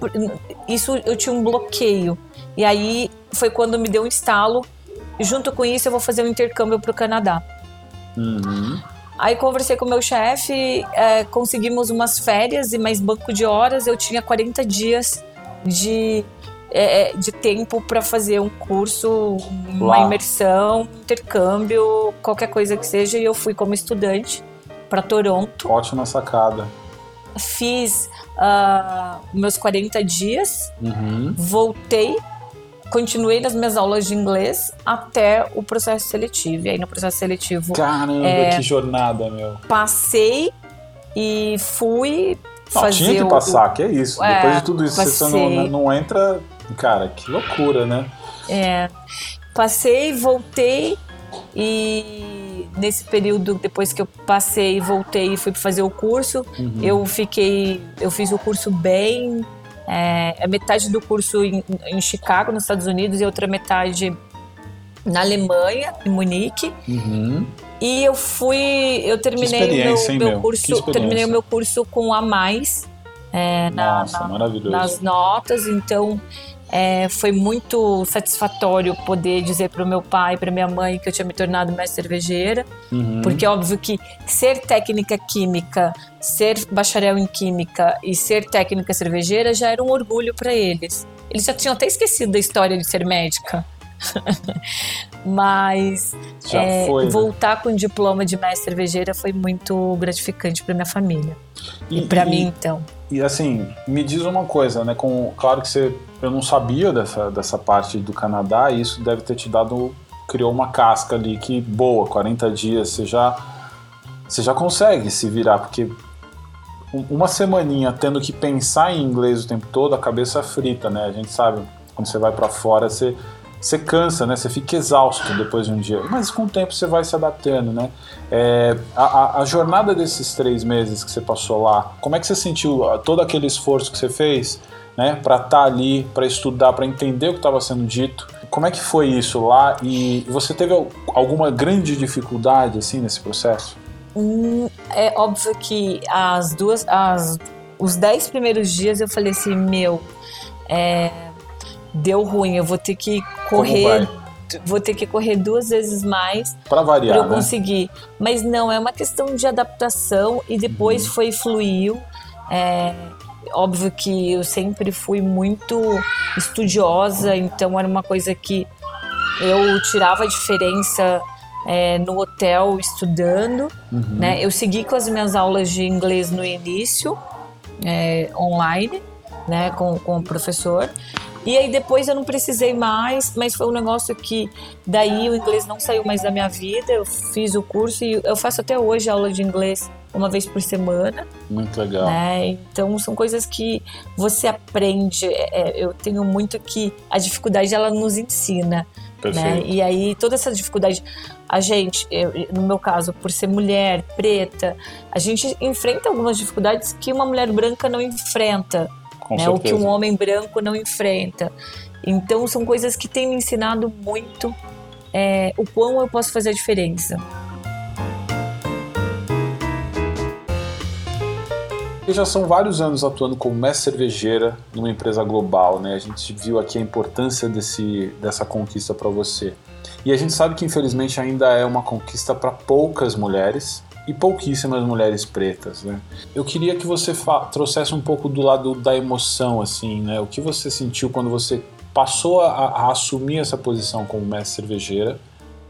isso eu tinha um bloqueio. E aí foi quando me deu um estalo. Junto com isso eu vou fazer um intercâmbio para o Canadá. Uhum. Aí conversei com o meu chefe, é, conseguimos umas férias e mais banco de horas. Eu tinha 40 dias de é, é, de tempo para fazer um curso, uma Lá. imersão, intercâmbio, qualquer coisa que seja. E eu fui como estudante para Toronto. Ótima sacada. Fiz uh, meus 40 dias, uhum. voltei, continuei nas minhas aulas de inglês até o processo seletivo. E aí no processo seletivo. Caramba, é, que jornada, meu. Passei e fui. Não, fazer tinha que passar, o... que é isso. É, Depois de tudo isso, passei. você não, não entra Cara, que loucura, né? É. Passei, voltei e nesse período depois que eu passei, voltei e fui fazer o curso, uhum. eu fiquei, eu fiz o curso bem, é, a metade do curso em, em, Chicago, nos Estados Unidos, e outra metade na Alemanha, em Munique. Uhum. E eu fui, eu terminei o meu, hein, meu, curso, terminei o meu curso com a mais é, Nossa, na, nas notas, então é, foi muito satisfatório poder dizer para o meu pai, para minha mãe que eu tinha me tornado mestre cervejeira, uhum. porque é óbvio que ser técnica química, ser bacharel em química e ser técnica cervejeira já era um orgulho para eles. Eles já tinham até esquecido da história de ser médica. Mas é, foi, né? voltar com o diploma de mestre cervejeira foi muito gratificante para minha família. E, e para mim, então. E assim, me diz uma coisa, né? Com, claro que você, eu não sabia dessa, dessa parte do Canadá e isso deve ter te dado, criou uma casca ali que boa, 40 dias você já, você já consegue se virar, porque uma semaninha tendo que pensar em inglês o tempo todo, a cabeça frita, né? A gente sabe, quando você vai para fora, você você cansa, né? Você fica exausto depois de um dia. Mas com o tempo você vai se adaptando, né? É, a, a, jornada desses três meses que você passou lá, como é que você sentiu todo aquele esforço que você fez, né? Para estar tá ali, para estudar, para entender o que estava sendo dito. Como é que foi isso lá? E você teve alguma grande dificuldade assim nesse processo? Hum, é óbvio que as duas, as, os dez primeiros dias eu falei assim, meu, é, deu ruim, eu vou ter que correr vou ter que correr duas vezes mais para variar, pra eu né? conseguir. Mas não, é uma questão de adaptação e depois uhum. foi fluiu. É, óbvio que eu sempre fui muito estudiosa, então era uma coisa que eu tirava a diferença é, no hotel estudando. Uhum. Né? Eu segui com as minhas aulas de inglês no início, é, online, né, com, com o professor. E aí depois eu não precisei mais, mas foi um negócio que daí o inglês não saiu mais da minha vida. Eu fiz o curso e eu faço até hoje aula de inglês uma vez por semana. Muito legal. Né? Então são coisas que você aprende. É, é eu tenho muito que a dificuldade ela nos ensina. Né? E aí toda essa dificuldade, a gente, eu, no meu caso, por ser mulher, preta, a gente enfrenta algumas dificuldades que uma mulher branca não enfrenta Com né? O que um homem branco não enfrenta. Então são coisas que têm me ensinado muito é, o quão eu posso fazer a diferença. E já são vários anos atuando como mestre cervejeira numa empresa global, né? A gente viu aqui a importância desse, dessa conquista para você. E a gente sabe que infelizmente ainda é uma conquista para poucas mulheres e pouquíssimas mulheres pretas, né? Eu queria que você trouxesse um pouco do lado da emoção, assim, né? O que você sentiu quando você passou a, a assumir essa posição como mestre cervejeira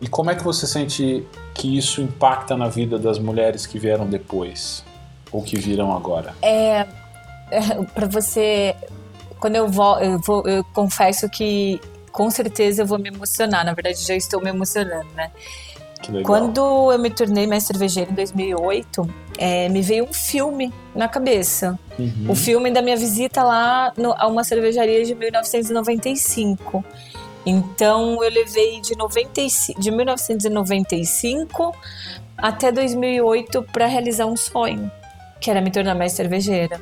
e como é que você sente que isso impacta na vida das mulheres que vieram depois? ou que virão agora? É, é para você, quando eu vou, eu vou, eu confesso que com certeza eu vou me emocionar. Na verdade, já estou me emocionando, né? Quando eu me tornei mestre cervejeira em 2008, é, me veio um filme na cabeça. Uhum. O filme da minha visita lá no, a uma cervejaria de 1995. Então eu levei de, 95, de 1995 até 2008 para realizar um sonho que era me tornar mais cervejeira.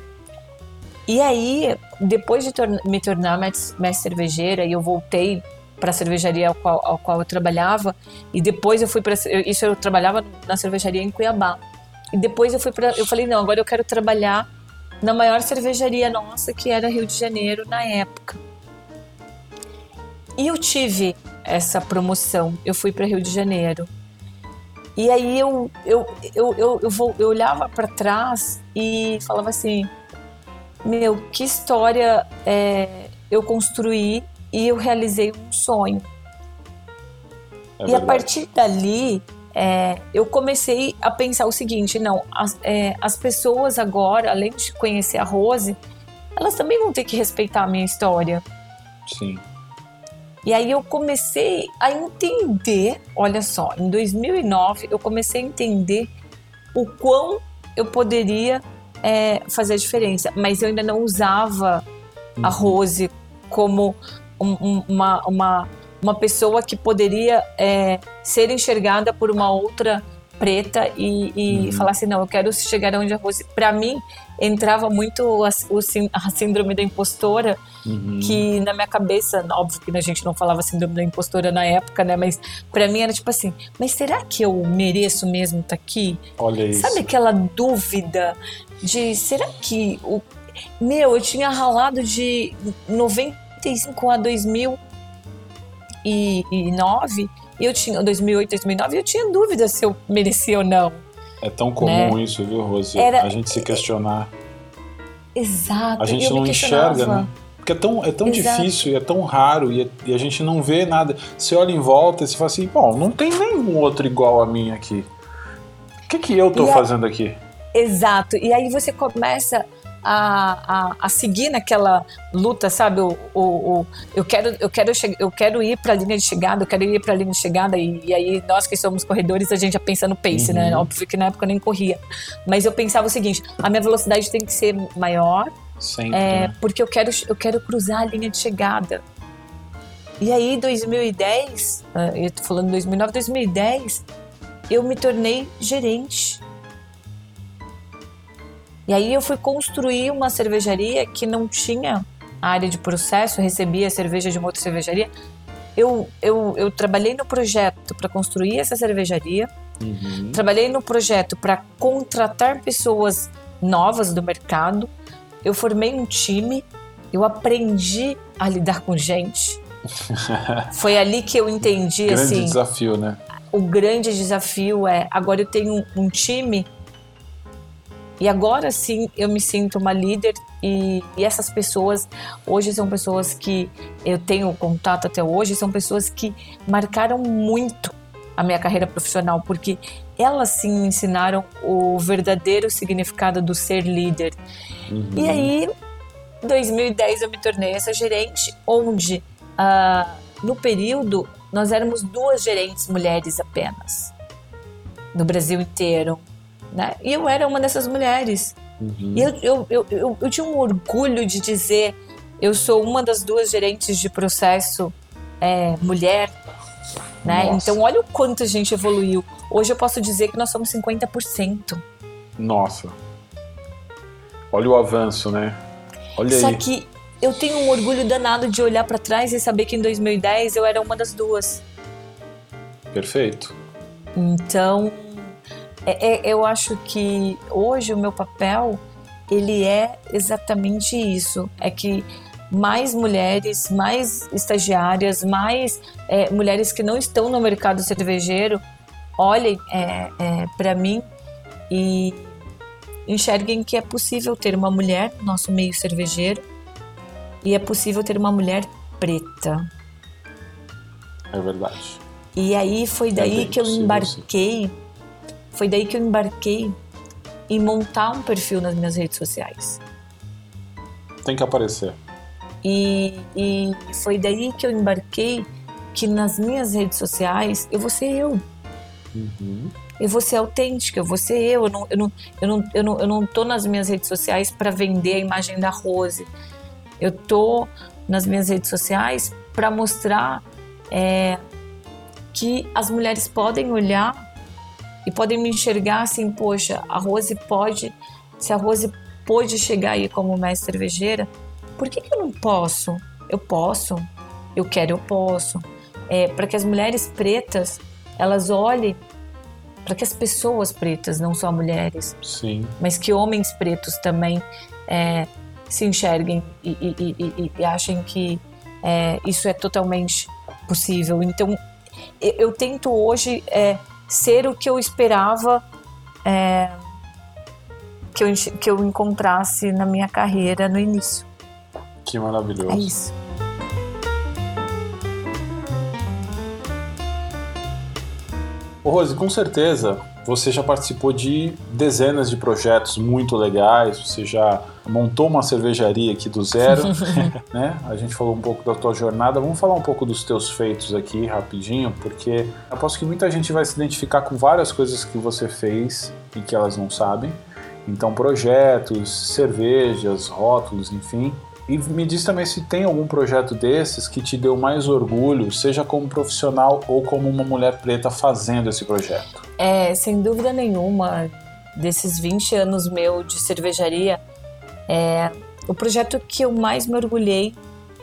E aí, depois de tor me tornar mais, mais cervejeira, e eu voltei para a cervejaria ao qual, ao qual eu trabalhava, e depois eu fui para isso eu trabalhava na cervejaria em Cuiabá. E depois eu fui para eu falei, não, agora eu quero trabalhar na maior cervejaria nossa, que era Rio de Janeiro na época. E eu tive essa promoção. Eu fui para Rio de Janeiro. E aí eu, eu, eu, eu, eu, vou, eu olhava para trás e falava assim: Meu, que história é, eu construí e eu realizei um sonho. É e a partir dali, é, eu comecei a pensar o seguinte: não, as, é, as pessoas agora, além de conhecer a Rose, elas também vão ter que respeitar a minha história. Sim. E aí eu comecei a entender, olha só, em 2009 eu comecei a entender o quão eu poderia é, fazer a diferença, mas eu ainda não usava uhum. a Rose como um, um, uma, uma, uma pessoa que poderia é, ser enxergada por uma outra preta e, e uhum. falar assim, não, eu quero chegar onde a Rose... Para mim, entrava muito a, a síndrome da impostora, uhum. que na minha cabeça, óbvio que a gente não falava síndrome da impostora na época, né? Mas para mim era tipo assim, mas será que eu mereço mesmo estar tá aqui? Olha isso. Sabe aquela dúvida de, será que... O... Meu, eu tinha ralado de 95 a 2009 e eu tinha, 2008, 2009, eu tinha dúvida se eu merecia ou não. É tão comum né? isso, viu, Rose? Era... A gente se questionar. Exato. A gente não enxerga, né? Porque é tão, é tão difícil e é tão raro e, e, a gente não vê nada. Você olha em volta e você fala assim, bom, não tem nenhum outro igual a mim aqui. O que, que eu tô e fazendo aqui? Exato. E aí você começa a, a, a seguir naquela luta, sabe? O, o, o, eu, quero, eu, quero eu quero ir para a linha de chegada, eu quero ir para a linha de chegada. E, e, aí, nós que somos corredores, a gente já pensa no pace, né? uhum. né? Óbvio que na época eu nem corria. Mas eu pensava o seguinte: a minha velocidade tem que ser maior. Sempre, é, né? Porque eu quero, eu quero cruzar a linha de chegada. E aí, 2010, ah, eu tô falando 2009, 2010, eu me tornei gerente e aí eu fui construir uma cervejaria que não tinha área de processo, recebia cerveja de uma outra cervejaria. Eu, eu, eu trabalhei no projeto para construir essa cervejaria, uhum. trabalhei no projeto para contratar pessoas novas do mercado, eu formei um time, eu aprendi a lidar com gente. Foi ali que eu entendi grande assim. desafio, né? O grande desafio é agora eu tenho um, um time e agora sim eu me sinto uma líder e, e, essas pessoas hoje são pessoas que eu tenho contato até hoje, são pessoas que marcaram muito a minha carreira profissional, porque elas sim me ensinaram o verdadeiro significado do ser líder. Uhum. E aí, em 2010 eu me tornei essa gerente, onde uh, no período nós éramos duas gerentes mulheres apenas no Brasil inteiro. Né? E eu era uma dessas mulheres. Uhum. E eu, eu, eu, eu, eu tinha um orgulho de dizer: eu sou uma das duas gerentes de processo é, mulher. Né? Então, olha o quanto a gente evoluiu. Hoje eu posso dizer que nós somos 50%. Nossa. Olha o avanço, né? Olha Só aí. que eu tenho um orgulho danado de olhar para trás e saber que em 2010 eu era uma das duas. Perfeito. Então, é, é, eu acho que hoje o meu papel ele é exatamente isso, é que mais mulheres, mais estagiárias, mais é, mulheres que não estão no mercado cervejeiro olhem é, é, para mim e enxerguem que é possível ter uma mulher no nosso meio cervejeiro e é possível ter uma mulher preta. É verdade. E aí foi daí bem que eu embarquei, foi daí que eu embarquei em montar um perfil nas minhas redes sociais. Tem que aparecer. E, e foi daí que eu embarquei que nas minhas redes sociais eu vou ser eu. Uhum. Eu vou ser autêntica, eu vou ser eu. Eu não, eu não, eu não, eu não, eu não tô nas minhas redes sociais para vender a imagem da Rose. Eu tô nas minhas redes sociais para mostrar é, que as mulheres podem olhar e podem me enxergar assim, poxa, a Rose pode, se a Rose pôde chegar aí como mestre cervejeira, por que, que eu não posso? Eu posso, eu quero, eu posso. É, para que as mulheres pretas elas olhem para que as pessoas pretas, não só mulheres, Sim. mas que homens pretos também é, se enxerguem e, e, e, e achem que é, isso é totalmente possível. Então, eu, eu tento hoje é, ser o que eu esperava é, que, eu, que eu encontrasse na minha carreira no início. Que maravilhoso. É isso. Ô Rose, com certeza você já participou de dezenas de projetos muito legais, você já montou uma cervejaria aqui do zero, né? A gente falou um pouco da tua jornada, vamos falar um pouco dos teus feitos aqui rapidinho, porque aposto que muita gente vai se identificar com várias coisas que você fez e que elas não sabem. Então, projetos, cervejas, rótulos, enfim. E me diz também se tem algum projeto desses que te deu mais orgulho, seja como profissional ou como uma mulher preta fazendo esse projeto. É, sem dúvida nenhuma, desses 20 anos meu de cervejaria, é, o projeto que eu mais me orgulhei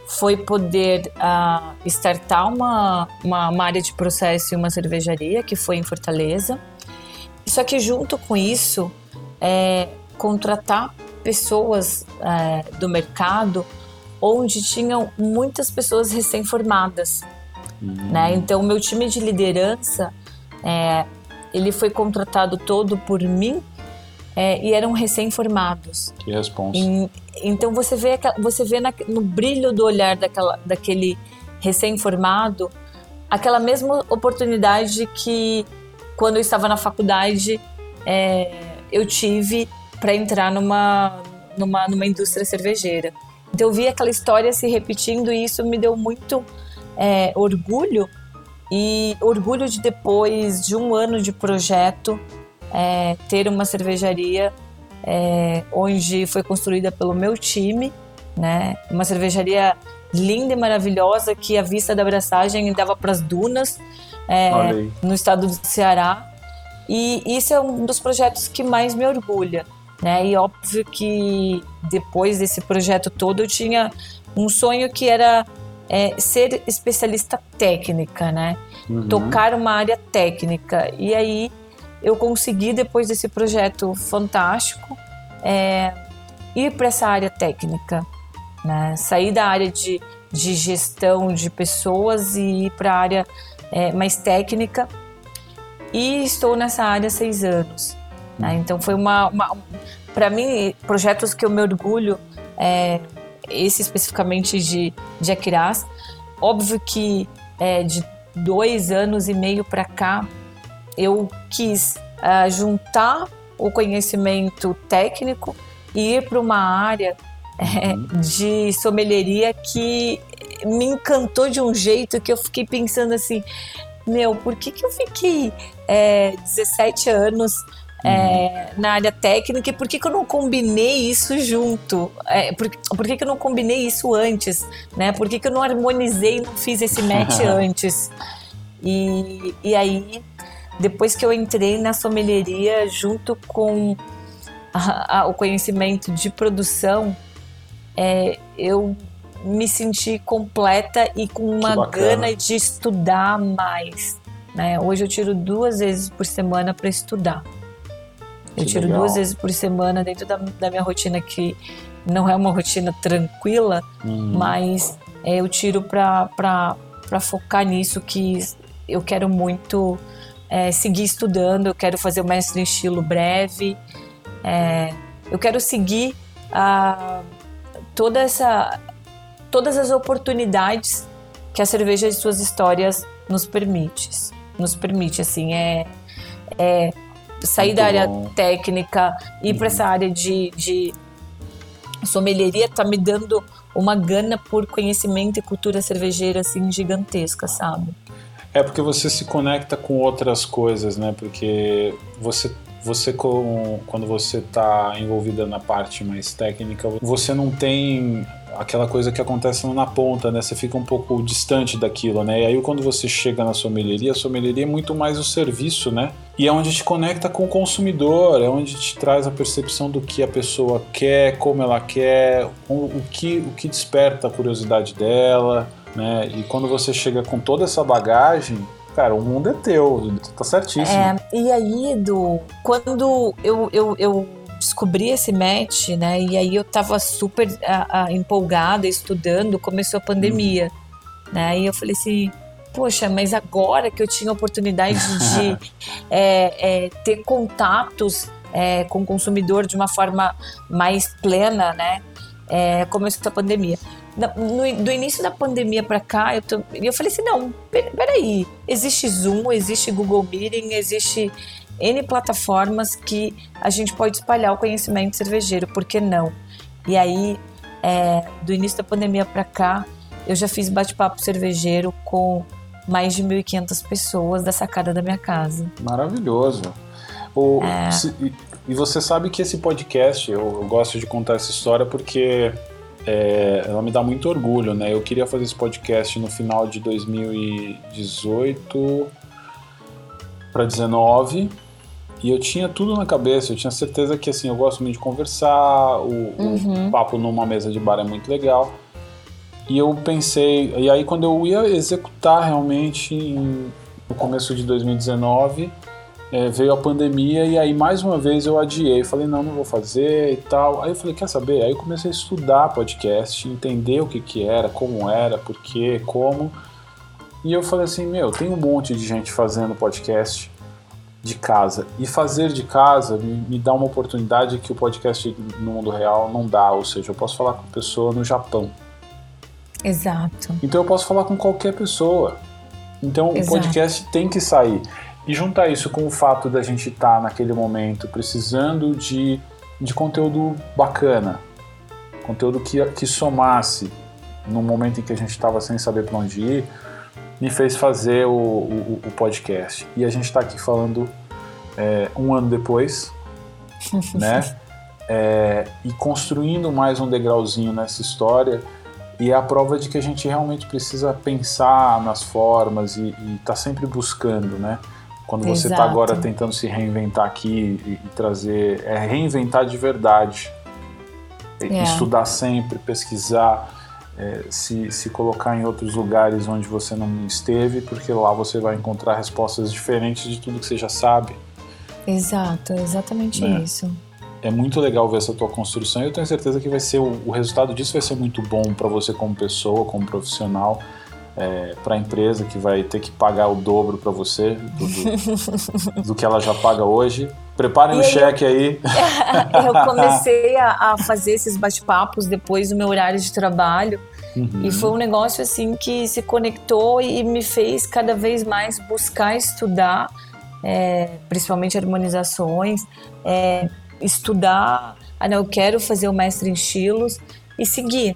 foi poder uh, startar uma, uma, uma área de processo e uma cervejaria, que foi em Fortaleza. Só que junto com isso, é, contratar pessoas é, do mercado onde tinham muitas pessoas recém-formadas. Hum. Né? Então, meu time de liderança, é, ele foi contratado todo por mim é, e eram recém-formados. Que responsa. Então, você vê, você vê na, no brilho do olhar daquela, daquele recém-formado aquela mesma oportunidade que quando eu estava na faculdade é, eu tive para entrar numa, numa, numa indústria cervejeira. Então eu vi aquela história se repetindo e isso me deu muito é, orgulho e orgulho de depois de um ano de projeto é, ter uma cervejaria é, onde foi construída pelo meu time, né? Uma cervejaria linda e maravilhosa que a vista da abraçagem dava para as dunas no estado do Ceará. E isso é um dos projetos que mais me orgulha. Né? E óbvio que depois desse projeto todo eu tinha um sonho que era é, ser especialista técnica, né? Uhum. Tocar uma área técnica. E aí eu consegui, depois desse projeto fantástico, é, ir para essa área técnica. Né? Sair da área de, de gestão de pessoas e ir para a área é, mais técnica. E estou nessa área há seis anos. Né? Então foi uma, uma para mim projetos que eu me orgulho é, esse especificamente de de Aquiraz. Óbvio que é, de dois anos e meio para cá eu quis uh, juntar o conhecimento técnico e ir para uma área é, de sommelieria que me encantou de um jeito que eu fiquei pensando assim, meu, por que, que eu fiquei é, 17 anos é, na área técnica e por que, que eu não combinei isso junto? É, por, por que, que eu não combinei isso antes? Né? Por que, que eu não harmonizei e não fiz esse match antes? E, e aí, depois que eu entrei na sommelieria junto com a, a, o conhecimento de produção, é, eu me senti completa e com uma gana de estudar mais. Né? Hoje eu tiro duas vezes por semana para estudar. Eu que tiro legal. duas vezes por semana dentro da, da, minha rotina, que não é uma rotina tranquila, hum. mas é, eu tiro para focar nisso, que eu quero muito é, seguir estudando, eu quero fazer o mestre em estilo breve, é, eu quero seguir toda essa, todas as oportunidades que a cerveja e suas histórias nos permite. Nos permite, assim, é, é sair Muito da área bom. técnica, ir uhum. para essa área de, de sommelieria, tá me dando uma gana por conhecimento e cultura cervejeira, assim, gigantesca, sabe? É porque você se conecta com outras coisas, né? Porque você você com, quando você está envolvida na parte mais técnica, você não tem aquela coisa que acontece na ponta, né? Você fica um pouco distante daquilo, né? E aí quando você chega na sommelieria, a sommelieria é muito mais o serviço, né? E é onde te conecta com o consumidor, é onde te traz a percepção do que a pessoa quer, como ela quer, o, o que, o que desperta a curiosidade dela, né? E quando você chega com toda essa bagagem, cara, o mundo é teu, tá certíssimo. É, e aí, Edu, quando eu, eu, eu descobri esse match, né? E aí eu tava super a, a, empolgada, estudando, começou a pandemia, hum. né? E eu falei assim, poxa, mas agora que eu tinha a oportunidade de é, é, ter contatos é, com o consumidor de uma forma mais plena, né? É, começou a pandemia no, do início da pandemia para cá, eu, tô, eu falei assim: não, peraí, existe Zoom, existe Google Meeting, existe N plataformas que a gente pode espalhar o conhecimento cervejeiro, por que não? E aí, é, do início da pandemia para cá, eu já fiz bate-papo cervejeiro com mais de 1.500 pessoas da sacada da minha casa. Maravilhoso. O, é... se, e, você sabe que esse podcast, eu, eu gosto de contar essa história porque é, ela me dá muito orgulho, né? Eu queria fazer esse podcast no final de 2018 para 19 e eu tinha tudo na cabeça. Eu tinha certeza que assim eu gosto muito de conversar, o, uhum. o papo numa mesa de bar é muito legal. E eu pensei, e aí quando eu ia executar realmente em, no começo de 2019 é, veio a pandemia e aí mais uma vez eu adiei, falei não, não vou fazer e tal. Aí eu falei, quer saber? Aí eu comecei a estudar podcast, entender o que que era, como era, por quê, como. E eu falei assim, meu, tem um monte de gente fazendo podcast de casa. E fazer de casa me, dá uma oportunidade que o podcast no mundo real não dá, ou seja, eu posso falar com pessoa no Japão. Exato. Então eu posso falar com qualquer pessoa. Então Exato. o podcast tem que sair. E juntar isso com o fato da gente estar tá naquele momento precisando de, de conteúdo bacana, conteúdo que, que somasse no momento em que a gente estava sem saber para onde ir, me fez fazer o, o, o podcast. E a gente está aqui falando é, um ano depois, né? É, e construindo mais um degrauzinho nessa história. E é a prova de que a gente realmente precisa pensar nas formas e estar tá sempre buscando, né? Quando você está agora tentando se reinventar aqui e, e, trazer. É reinventar de verdade. É. Estudar sempre, pesquisar, é, se, se colocar em outros lugares onde você não esteve, porque lá você vai encontrar respostas diferentes de tudo que você já sabe. Exato, é exatamente né? isso. É muito legal ver essa tua construção e eu tenho certeza que vai ser o, o resultado disso vai ser muito bom para você como pessoa, como profissional é, para a empresa que vai ter que pagar o dobro para você do, do, do, que ela já paga hoje. Preparem o um cheque aí. eu comecei a, a fazer esses bate-papos depois do meu horário de trabalho. Uhum. E foi um negócio assim que se conectou e me fez cada vez mais buscar estudar, é, principalmente harmonizações, é, estudar. Ah, não, eu quero fazer o mestre em estilos e seguir.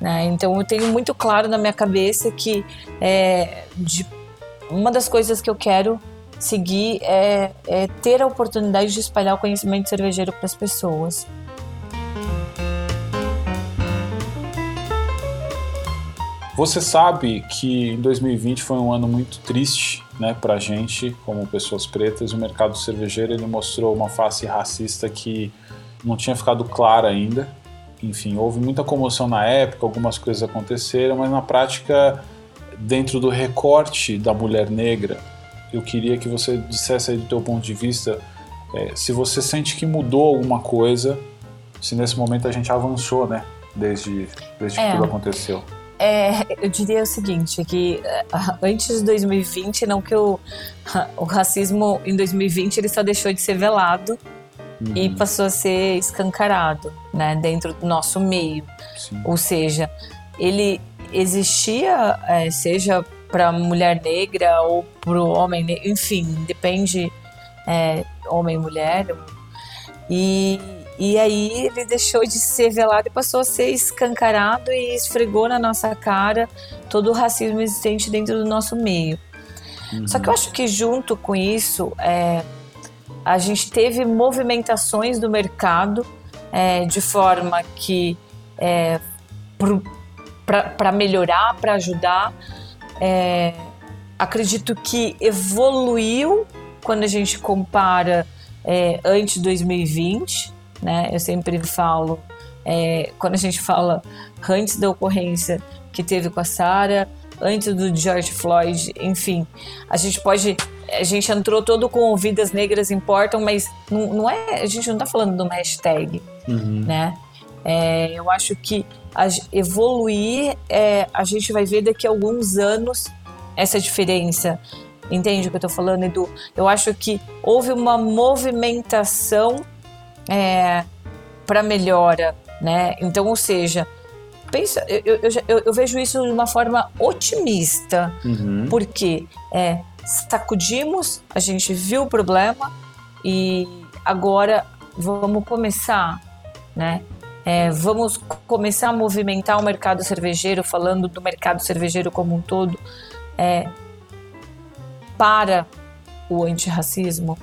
Né? Então eu tenho muito claro na minha cabeça que é, de, uma das coisas que eu quero seguir é, é ter a oportunidade de espalhar o conhecimento cervejeiro para as pessoas. Você sabe que em 2020 foi um ano muito triste né, para a gente, como pessoas pretas. O mercado cervejeiro ele mostrou uma face racista que não tinha ficado clara ainda enfim, houve muita comoção na época, algumas coisas aconteceram, mas na prática, dentro do recorte da mulher negra, eu queria que você dissesse aí do teu ponto de vista é, se você sente que mudou alguma coisa, se nesse momento a gente avançou, né? Desde, desde é. que tudo aconteceu. É, eu diria o seguinte, que é, antes de 2020, não que o, o racismo em 2020 ele só deixou de ser velado uhum. e passou a ser escancarado, né, dentro do nosso meio. Sim. Ou seja, ele existia, é, seja para mulher negra ou para o homem negro, enfim, depende é, homem mulher. E e aí ele deixou de ser velado e passou a ser escancarado e esfregou na nossa cara todo o racismo existente dentro do nosso meio. Uhum. Só que eu acho que junto com isso, é, a gente teve movimentações do mercado é, de forma que é, para melhorar, para ajudar, é, acredito que evoluiu quando a gente compara é, antes de 2020 né? Eu sempre falo, é, quando a gente fala antes da ocorrência que teve com a Sara, antes do George Floyd, enfim, a gente pode a gente entrou todo com vidas negras importam, mas não, não é, a gente não está falando de uma hashtag, uhum. né? É, eu acho que a, evoluir, é, a gente vai ver daqui a alguns anos essa diferença. Entende o que eu estou falando, Edu? Eu acho que houve uma movimentação é, para melhora, né? Então, ou seja, pensa, eu, eu, eu, eu, vejo isso de uma forma otimista, uhum. porque é, sacudimos, a gente viu o problema e agora vamos começar, né? É, vamos começar a movimentar o mercado cervejeiro, falando do mercado cervejeiro como um todo, é, para o antirracismo,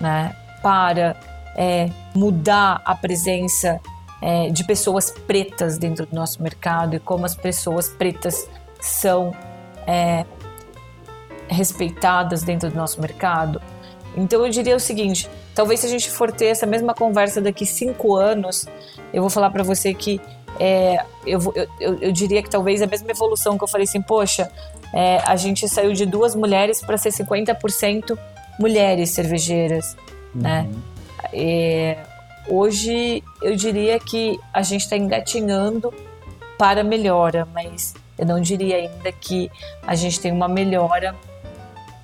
né? para é, mudar a presença é, de pessoas pretas dentro do nosso mercado e como as pessoas pretas são é, respeitadas dentro do nosso mercado. Então eu diria o seguinte: talvez se a gente for ter essa mesma conversa daqui cinco anos, eu vou falar para você que é, eu, eu, eu, diria que talvez a mesma evolução que eu falei assim, poxa, é, a gente saiu de duas mulheres para ser 50% mulheres cervejeiras, né? uhum. né? É, hoje eu diria que a gente está engatinhando para melhora, mas eu não diria ainda que a gente tem uma melhora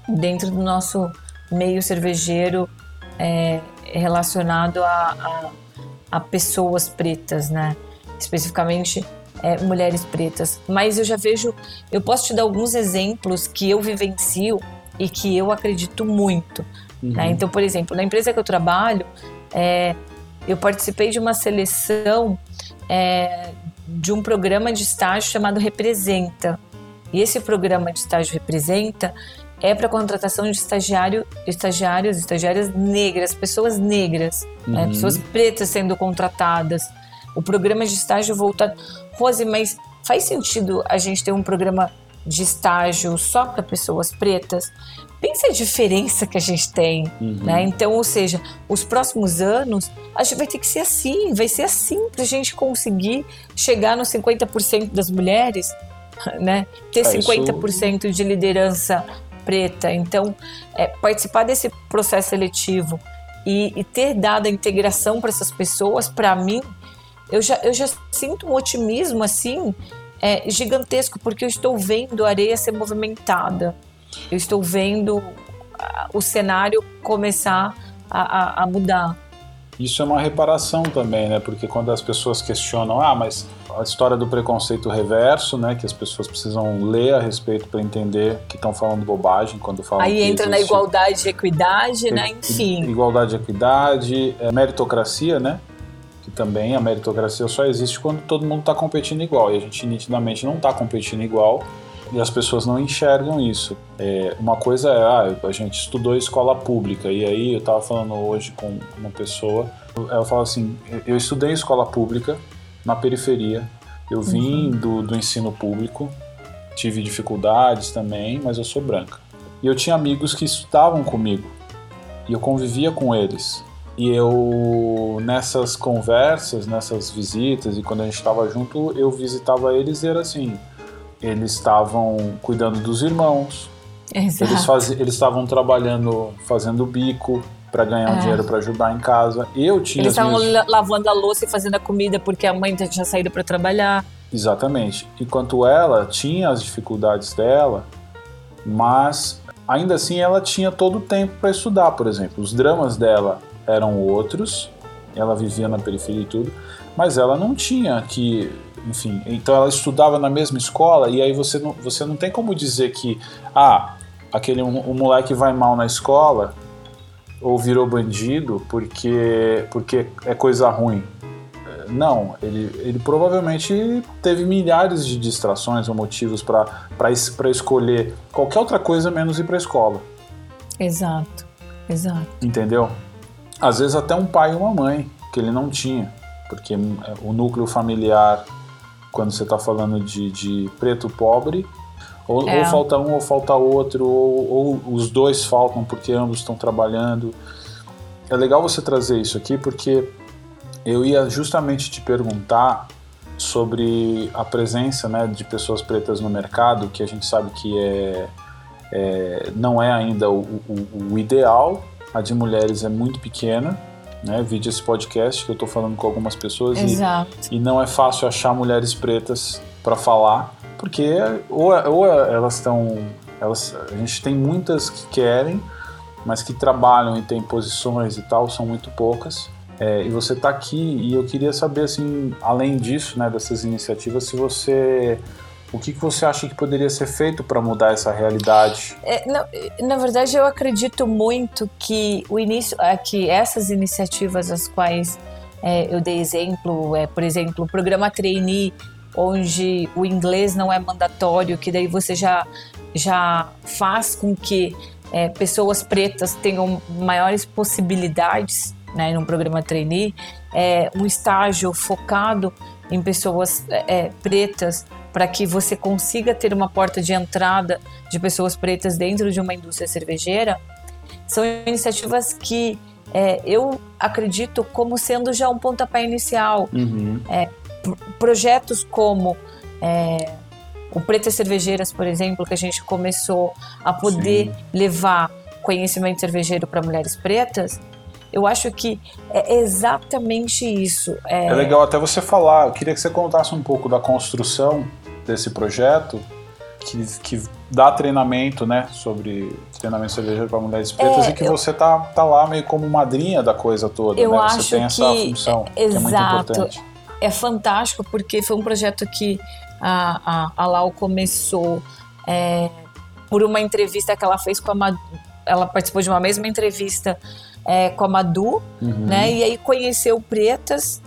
dentro do nosso meio cervejeiro é, relacionado a, a, a, pessoas pretas, né? Especificamente é, mulheres pretas. Mas eu já vejo, eu posso te dar alguns exemplos que eu vivencio e que eu acredito muito. Uhum. Né? Então, por exemplo, na empresa que eu trabalho, é, eu participei de uma seleção é, de um programa de estágio chamado Representa. E esse programa de estágio Representa é para contratação de estagiário, estagiários, estagiárias negras, pessoas negras, né? uhum. né? pessoas pretas sendo contratadas. O programa de estágio voltado. Rose, mas faz sentido a gente ter um programa de estágio só para pessoas pretas? Pensa a diferença que a gente tem, uhum. né? Então, ou seja, os próximos anos a gente vai ter que ser assim, vai ser assim para a gente conseguir chegar nos 50% das mulheres, né? Ter é, 50% isso... de liderança preta. Então, é, participar desse processo seletivo e, e ter dado a integração para essas pessoas, para mim, eu já, eu já sinto um otimismo assim é, gigantesco, porque eu estou vendo a areia ser movimentada eu estou vendo o cenário começar a, a, a mudar. Isso é uma reparação também, né? Porque quando as pessoas questionam, ah, mas a história do preconceito reverso, né? Que as pessoas precisam ler a respeito para entender que estão falando bobagem quando falam. Aí entra existe... na igualdade e equidade, né? Enfim. Igualdade e equidade, é, meritocracia, né? Que também a meritocracia só existe quando todo mundo está competindo igual. E a gente nitidamente não está competindo igual e as pessoas não enxergam isso. É, uma coisa é, ah, a gente estudou escola pública, e aí eu estava falando hoje com uma pessoa, ela fala assim, eu estudei escola pública na periferia, eu vim uhum. do, do ensino público, tive dificuldades também, mas eu sou branca. E eu tinha amigos que estudavam comigo, e eu convivia com eles. E eu, nessas conversas, nessas visitas, e quando a gente estava junto, eu visitava eles e era assim: eles estavam cuidando dos irmãos, Exato. eles faz, eles estavam trabalhando, fazendo bico para ganhar um É. dinheiro para ajudar em casa. Eu tinha Eles estavam minhas- la- lavando a louça e fazendo a comida porque a mãe tinha saído para trabalhar. Exatamente. Enquanto ela tinha as dificuldades dela, mas ainda assim ela tinha todo o tempo para estudar, por exemplo. Os dramas dela eram outros, ela vivia na periferia e tudo, mas ela não tinha que, enfim, então ela estudava na mesma escola e aí você não, você não tem como dizer que, ah, aquele o moleque vai mal na escola ou virou bandido porque porque é coisa ruim. Não, ele, ele provavelmente teve milhares de distrações ou motivos para escolher qualquer outra coisa menos ir para a escola, Exato, exato. entendeu? Às vezes até um pai e uma mãe que ele não tinha, porque o núcleo familiar, quando você está falando de, de preto pobre, ou, É. ou falta um ou falta outro, ou, ou os dois faltam porque ambos estão trabalhando. É legal você trazer isso aqui porque eu ia justamente te perguntar sobre a presença né, de pessoas pretas no mercado, que a gente sabe que é, é- não é ainda o, o- o ideal, a de mulheres é muito pequena, né? Vide esse podcast que eu estou falando com algumas pessoas e, e não é fácil achar mulheres pretas para falar, porque ou, ou elas estão. Elas, a gente tem muitas que querem, mas que trabalham e têm posições e tal, são muito poucas. É, e você está aqui e eu queria saber, assim, além disso, né, dessas iniciativas, se você. O que, que você acha que poderia ser feito para mudar essa realidade? É, na, na verdade, eu acredito muito que o início, é, que essas iniciativas, as quais é, eu dei exemplo, é, por exemplo, o programa Trainee, onde o inglês não é mandatório, que daí você já, já faz com que é, pessoas pretas tenham maiores possibilidades né, num programa trainee, é, um estágio focado em pessoas é, é, pretas para que você consiga ter uma porta de entrada de pessoas pretas dentro de uma indústria cervejeira, são iniciativas que é, eu acredito como sendo já um pontapé inicial. Uhum. Projetos como é, o Pretas Cervejeiras, por exemplo, que a gente começou a poder Sim. levar conhecimento cervejeiro para mulheres pretas, eu acho que é exatamente isso. É, É legal até você falar. Eu queria que você contasse um pouco da construção desse projeto, que, que dá treinamento, né, sobre treinamento cervejeiro para mulheres pretas É, e que eu- você tá, tá lá meio como madrinha da coisa toda, Eu né? acho você tem essa que- função, que é muito importante. é fantástico porque foi um projeto que a, a, a Lau começou é, por uma entrevista que ela fez com a Madu. Ela participou de uma mesma entrevista é, com a Madu, Uhum. né? E aí conheceu Pretas.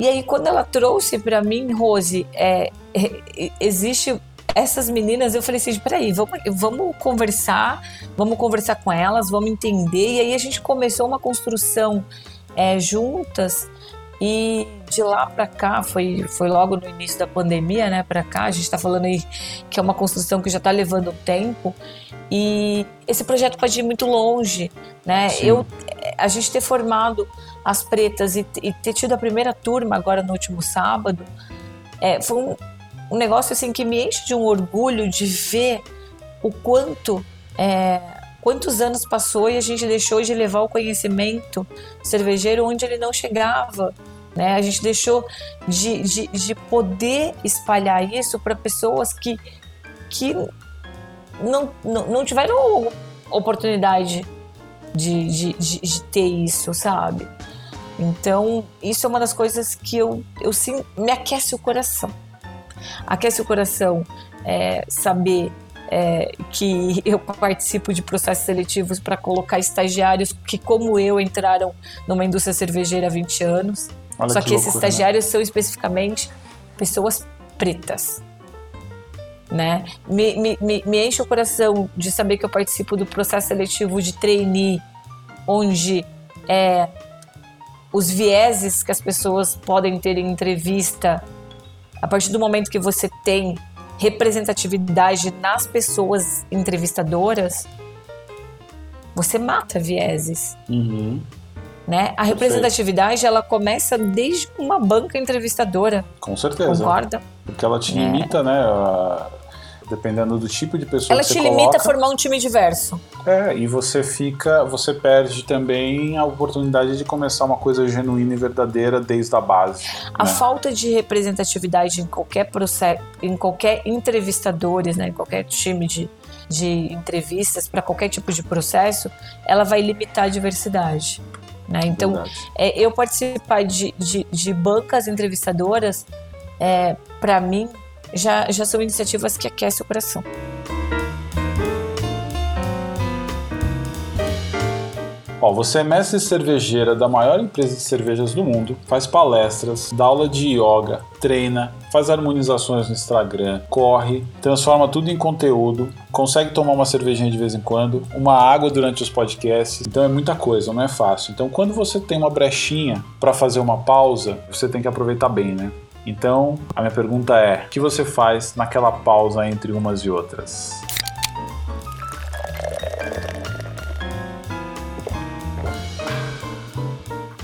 E aí quando ela trouxe para mim, Rose, é, é, existe essas meninas, eu falei assim, peraí, vamos, vamos conversar, vamos conversar com elas, vamos entender. E aí a gente começou uma construção é, juntas e de lá para cá, foi, foi logo no início da pandemia, né, para cá, a gente está falando aí que é uma construção que já está levando tempo e esse projeto pode ir muito longe, né? Sim. Eu, a gente ter formado as pretas e, e ter tido a primeira turma agora no último sábado, é, foi um, um negócio assim que me enche de um orgulho de ver o quanto é, quantos anos passou e a gente deixou de levar o conhecimento cervejeiro onde ele não chegava. Né? A gente deixou de, de, de poder espalhar isso para pessoas que, que não, não, não tiveram oportunidade de, de, de, de ter isso, sabe? Então, isso é uma das coisas que eu, eu sim, me aquece o coração. Aquece o coração é, saber é, que eu participo de processos seletivos para colocar estagiários que, como eu, entraram numa indústria cervejeira há 20 anos. Olha Só que, esses loucura, né? estagiários são especificamente pessoas pretas. Né? Me, me, me, me enche o coração de saber que eu participo do processo seletivo de trainee, onde é, os vieses que as pessoas podem ter em entrevista, a partir do momento que você tem representatividade nas pessoas entrevistadoras, você mata vieses. Uhum. Né? A representatividade ela começa desde uma banca entrevistadora. Com certeza. Concorda? Porque ela te limita, é. né? A dependendo do tipo de pessoa Ela que você te limita a formar um time diverso. É, e você fica, você perde também a oportunidade de começar uma coisa genuína e verdadeira desde a base. A né? falta de representatividade em qualquer processo, em qualquer entrevistadores, né, em qualquer time de, de entrevistas para qualquer tipo de processo, ela vai limitar a diversidade. Né? Então, é, eu participar de, de, de bancas entrevistadoras, é, para mim, já, já são iniciativas que aquecem o coração. Ó, você é mestre cervejeira da maior empresa de cervejas do mundo, faz palestras, dá aula de yoga, treina, faz harmonizações no Instagram, corre, transforma tudo em conteúdo, consegue tomar uma cervejinha de vez em quando, uma água durante os podcasts. Então é muita coisa, não é fácil. Então quando você tem uma brechinha para fazer uma pausa, você tem que aproveitar bem, né? Então, a minha pergunta é: o que você faz naquela pausa entre umas e outras?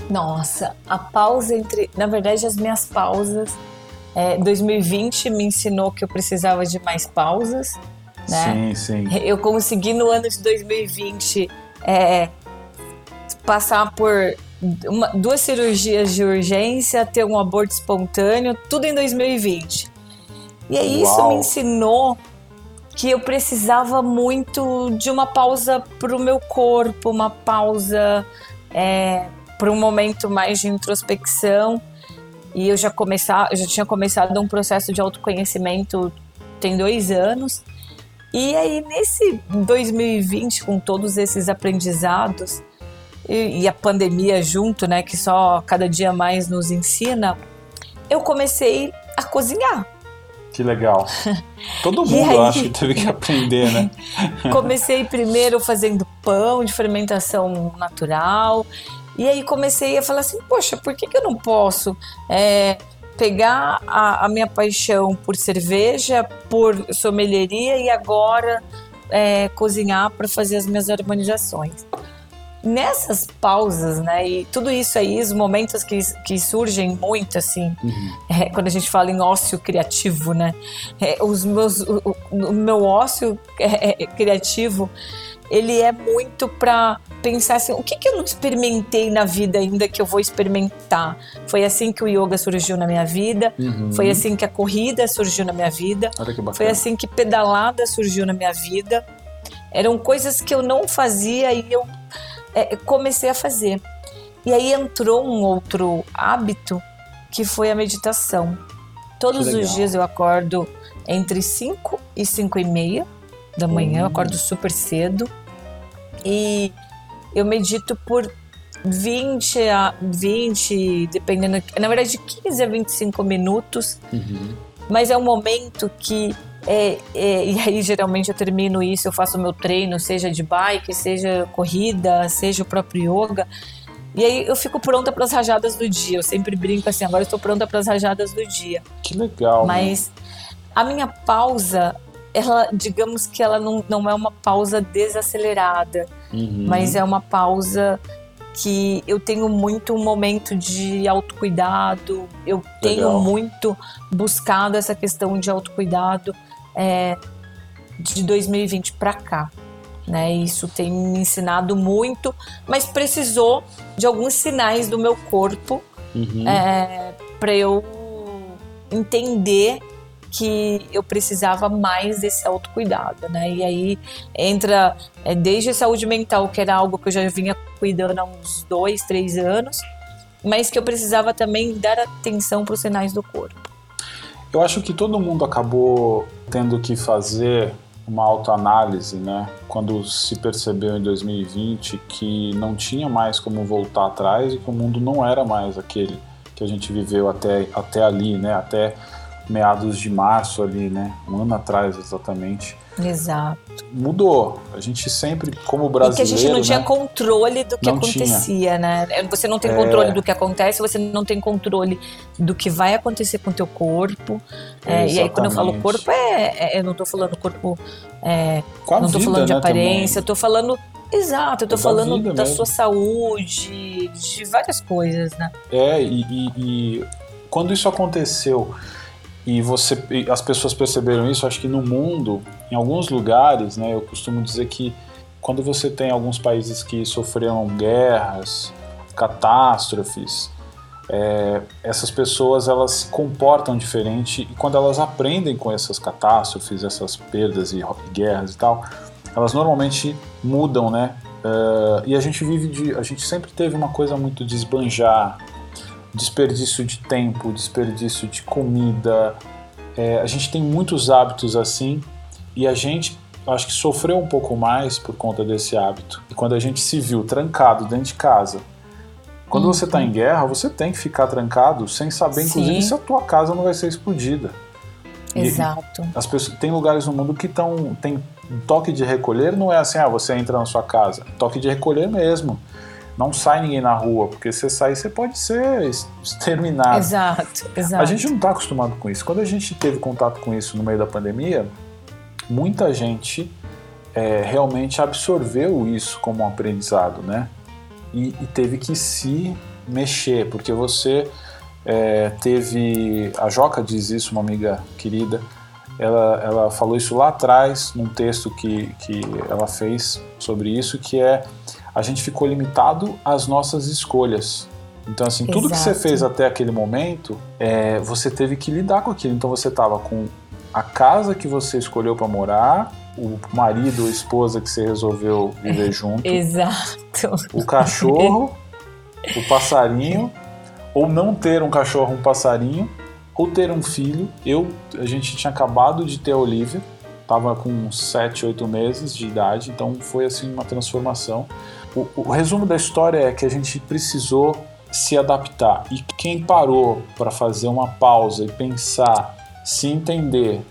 Nossa, a pausa entre. Na verdade, as minhas pausas. É, 2020 me ensinou que eu precisava de mais pausas. Né? Sim, sim. Eu consegui no ano de 2020 é, passar por uma, duas cirurgias de urgência, ter um aborto espontâneo, tudo em 2020. E aí Uau. isso me ensinou que eu precisava muito de uma pausa para o meu corpo, uma pausa é, para um momento mais de introspecção. E eu já, começar, já tinha começado um processo de autoconhecimento tem dois anos. E aí, nesse 2020, com todos esses aprendizados, e, e a pandemia junto, né, que só cada dia mais nos ensina, eu comecei a cozinhar. Que legal. Todo mundo aí, acho que teve que aprender, né? comecei primeiro fazendo pão de fermentação natural. E aí comecei a falar assim, poxa, por que, que eu não posso é, pegar a, a, minha paixão por cerveja, por sommelieria e agora é, cozinhar para fazer as minhas harmonizações? Nessas pausas, né? E tudo isso aí, os momentos que, que surgem muito, assim, uhum. é, quando a gente fala em ócio criativo, né? É, os meus, o, o, meu ócio é, é, criativo, ele é muito para pensar assim, o que, que eu não experimentei na vida ainda que eu vou experimentar? Foi assim que o yoga surgiu na minha vida, uhum. foi assim que a corrida surgiu na minha vida, foi assim que pedalada surgiu na minha vida. Eram coisas que eu não fazia e eu é, comecei a fazer. E aí entrou um outro hábito que foi a meditação. Todos os dias eu acordo entre 5 e 5 e meia da manhã, eu hum. acordo super cedo. E eu medito por 20 a 20, dependendo, na verdade de 15 a 25 minutos. Uhum. Mas é um momento que é, é, e aí, geralmente, eu termino isso, eu faço meu treino, seja de bike, seja corrida, seja o próprio yoga. E aí eu fico pronta para as rajadas do dia. Eu sempre brinco assim, agora eu estou pronta para as rajadas do dia. Que legal. Mas né? a minha pausa, ela, digamos que ela não, não é uma pausa desacelerada, uhum. mas é uma pausa que eu tenho muito um momento de autocuidado, eu tenho Legal. muito buscado essa questão de autocuidado é, de 2020 para cá. Né? Isso tem me ensinado muito, mas precisou de alguns sinais do meu corpo uhum. é, para eu entender que eu precisava mais desse autocuidado, né? E aí entra é, desde a saúde mental, que era algo que eu já vinha cuidando há uns dois, três anos, mas que eu precisava também dar atenção para os sinais do corpo. Eu acho que todo mundo acabou tendo que fazer uma autoanálise, né? Quando se percebeu em 2020 que não tinha mais como voltar atrás e que o mundo não era mais aquele que a gente viveu até, até ali, né? Até meados de março ali, né? Um ano atrás exatamente. Exato. Mudou. A gente sempre, como brasileiro. E que a gente não né? tinha controle do que acontecia, tinha. né? Você não tem é... controle do que acontece, você não tem controle do que vai acontecer com o teu corpo. É, e aí, quando eu falo corpo, é, é eu não estou falando corpo. É, não estou falando de né, aparência, eu estou falando Exato, eu tô É da falando da sua saúde, de várias coisas, né? É, e, e- e quando isso aconteceu e você e as pessoas perceberam isso, acho que no mundo, em alguns lugares, né, eu costumo dizer que quando você tem alguns países que sofreram guerras, catástrofes, é, essas pessoas elas se comportam diferente e quando elas aprendem com essas catástrofes, essas perdas e guerras e tal, elas normalmente mudam, né? É, e a gente vive de, a gente sempre teve uma coisa muito de esbanjar, desperdício de tempo, desperdício de comida. É, a gente tem muitos hábitos assim e a gente acho que sofreu um pouco mais por conta desse hábito. E quando a gente se viu trancado dentro de casa, quando você está em guerra, você tem que ficar trancado sem saber, inclusive, Sim. se a tua casa não vai ser explodida. E- Exato. As pessoas, tem lugares no mundo que estão. Tem toque de recolher, não é assim, ah, você entra na sua casa. Toque de recolher mesmo. Não sai ninguém na rua, porque se você sair, você pode ser ex- exterminado. Exato, exato. A gente não está acostumado com isso. Quando a gente teve contato com isso no meio da pandemia, muita gente é, realmente absorveu isso como um aprendizado, né? E, e teve que se mexer, porque você é, teve. A Joca diz isso, uma amiga querida. Ela, ela falou isso lá atrás, num texto que, que ela fez sobre isso, que é a gente ficou limitado às nossas escolhas. Então, assim, tudo que você Exato. fez até aquele momento, é, você teve que lidar com aquilo. Então, você estava com a casa que você escolheu para morar, o marido ou esposa que você resolveu viver junto, Exato. o cachorro, o passarinho, ou não ter um cachorro, um passarinho, ou ter um filho. Eu, a gente tinha acabado de ter a Olivia, estava com uns 7, 8 meses de idade, então foi assim uma transformação. O, o resumo da história é que a gente precisou se adaptar e quem parou para fazer uma pausa e pensar, se entender,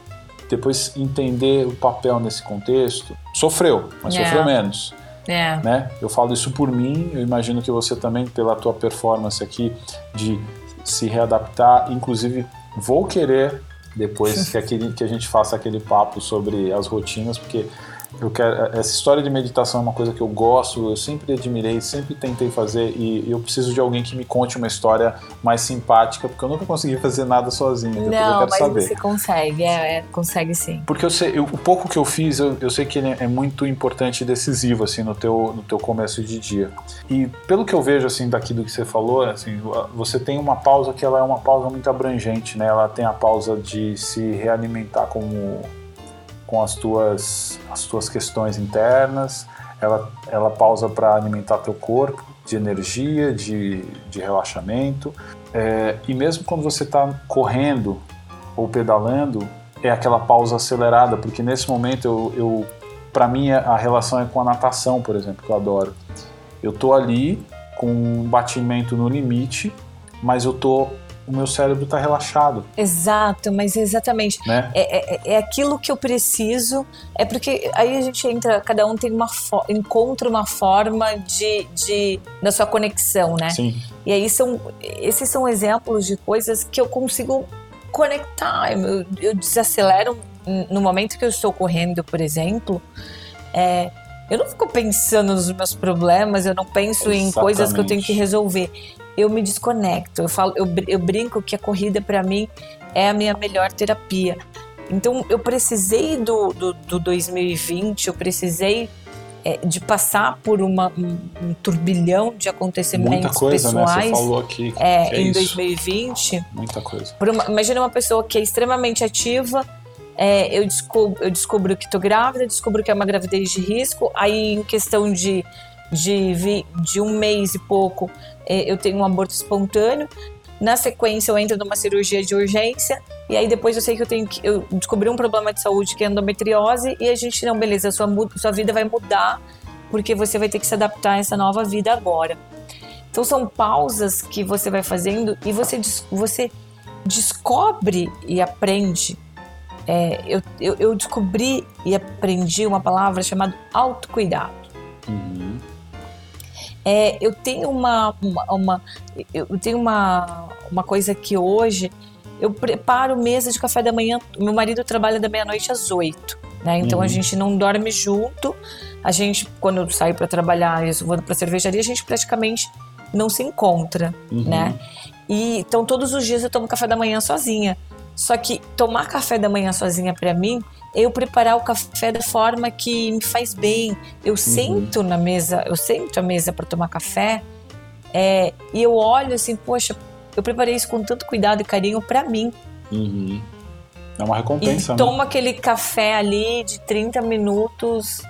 depois entender o papel nesse contexto, sofreu, mas É. sofreu menos É. né? Eu falo isso por mim, eu imagino que você também, pela tua performance aqui de se readaptar, inclusive vou querer depois que, aquele, que a gente faça aquele papo sobre as rotinas, porque eu quero essa história de meditação é uma coisa que eu gosto, eu sempre admirei, sempre tentei fazer e eu preciso de alguém que me conte uma história mais simpática, porque eu nunca consegui fazer nada sozinho. Depois eu Não, quero mas saber. você consegue, é, é, consegue sim. Porque eu sei, eu- o pouco que eu fiz, eu, eu sei que ele é muito importante e decisivo, assim, no teu, no teu começo de dia. E pelo que eu vejo, assim, daqui do que você falou, assim, você tem uma pausa que ela é uma pausa muito abrangente, né? Ela tem a pausa de se realimentar como, com as tuas, as tuas questões internas, ela, ela pausa para alimentar teu corpo de energia, de, de relaxamento. É, e mesmo quando você está correndo ou pedalando, é aquela pausa acelerada, porque nesse momento eu, eu para mim a relação é com a natação, por exemplo, que eu adoro. Eu tô ali com um batimento no limite, mas eu tô o meu cérebro está relaxado, Exato, mas exatamente. né? É, é, é aquilo que eu preciso. É porque aí a gente entra, cada um tem uma encontra uma forma de, de da sua conexão, né? Sim, E aí são esses são exemplos de coisas que eu consigo conectar. Eu, eu desacelero no momento que eu estou correndo, por exemplo. é, eu não fico pensando nos meus problemas, eu não penso em coisas que eu tenho que Exatamente. resolver. Eu me desconecto. Eu falo, eu, eu brinco que a corrida para mim é a minha melhor terapia. Então eu precisei do, do, do 2020, eu precisei é, de passar por uma, um, turbilhão de acontecimentos muita coisa, né? pessoais Você falou aqui. é, é em isso. 2020. Muita coisa. Uma- imagina uma pessoa que é extremamente ativa. É, eu, descubro, eu descubro que estou grávida, descubro que é uma gravidez de risco. Aí, em questão de, de, de um mês e pouco, é, eu tenho um aborto espontâneo. Na sequência, eu entro numa cirurgia de urgência. E aí, depois, eu sei que eu tenho que. Eu descobri um problema de saúde que é endometriose. E a gente, não, beleza, sua, sua vida vai mudar, porque você vai ter que se adaptar a essa nova vida agora. Então são pausas que você vai fazendo e você, você descobre e aprende. É, eu, eu, eu descobri e aprendi uma palavra chamada autocuidado. Uhum. É, eu tenho uma, uma, uma- eu tenho uma, uma coisa que hoje eu preparo mesa de café da manhã. Meu marido trabalha da meia-noite às oito, né? Então Uhum. a gente não dorme junto. A gente, quando eu saio para trabalhar e eu vou para cervejaria, a gente praticamente não se encontra, Uhum. né? E então todos os dias eu tomo café da manhã sozinha. Só que tomar café da manhã sozinha para mim, eu preparar o café da forma que me faz bem. Eu Uhum. sento na mesa, eu sento à mesa para tomar café, é, e eu olho assim, poxa, eu preparei isso com tanto cuidado e carinho para mim. Uhum. É uma E recompensa, né? toma aquele café ali de 30 minutos,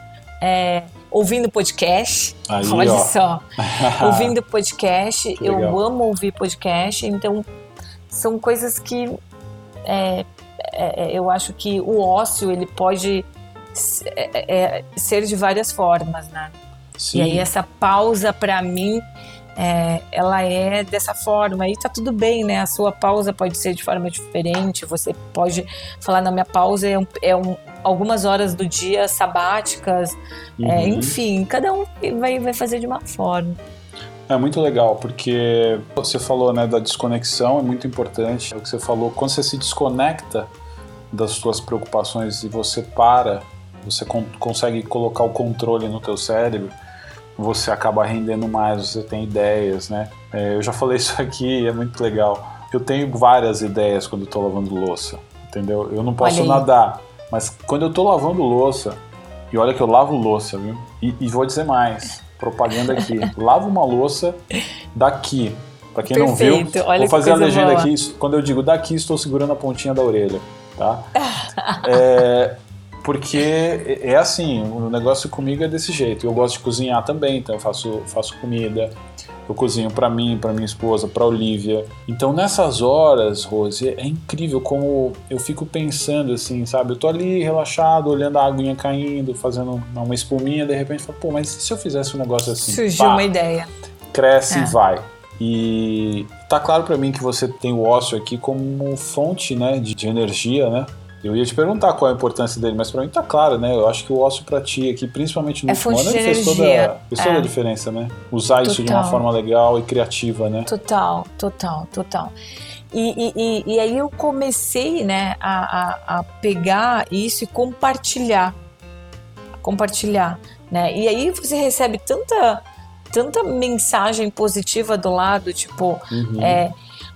é, ouvindo podcast. Aí, Olha ó. só, ouvindo podcast. Que Eu legal. amo ouvir podcast, então são coisas que é, é, é, eu acho que o ócio ele pode s- é, é, ser de várias formas, né? Sim. E aí essa pausa para mim é, ela é dessa forma e tá tudo bem, né? A sua pausa pode ser de forma diferente. Você pode falar na minha pausa é, um- é um- algumas horas do dia sabáticas, é, Uhum. enfim, cada um vai, vai fazer de uma forma. É muito legal, porque você falou né, da desconexão, é muito importante. É o que você falou, quando você se desconecta das suas preocupações e você para, você con- consegue colocar o controle no teu cérebro, você acaba rendendo mais, você tem ideias, né? É, eu já falei isso aqui, é muito legal. Eu tenho várias ideias quando tô lavando louça, entendeu? Eu não posso nadar, mas quando eu tô lavando louça, e olha que eu lavo louça, viu? E, e vou dizer mais, propaganda aqui. Lavo uma louça daqui. Pra quem não viu, Perfeito, olha vou fazer a legenda boa. aqui. Quando eu digo daqui, estou segurando a pontinha da orelha, tá? É, porque é é assim, o negócio comigo é desse jeito. Eu gosto de cozinhar também, então eu faço, faço comida. Eu cozinho pra mim, pra minha esposa, pra Olivia. Então nessas horas, Rose, é incrível como eu fico pensando assim, sabe? Eu tô ali relaxado, olhando a aguinha caindo, fazendo uma espuminha, de repente eu falo, pô, mas e se eu fizesse um negócio assim? Surgiu Pá, uma ideia. cresce É. e vai. E tá claro pra mim que você tem o ócio aqui como fonte, né, de, de energia, né? Eu ia te perguntar qual é a importância dele, mas pra mim tá claro, né? Eu acho que o ócio pra ti aqui, principalmente no É último ano, ele fez toda, fez toda É. a diferença, né? Usar isso de uma Total. forma legal e criativa, né? Total, total, total. E, e, e, e aí eu comecei, né, a, a, a pegar isso e compartilhar. Compartilhar, né? E aí você recebe tanta, tanta mensagem positiva do lado, tipo, Uhum. é,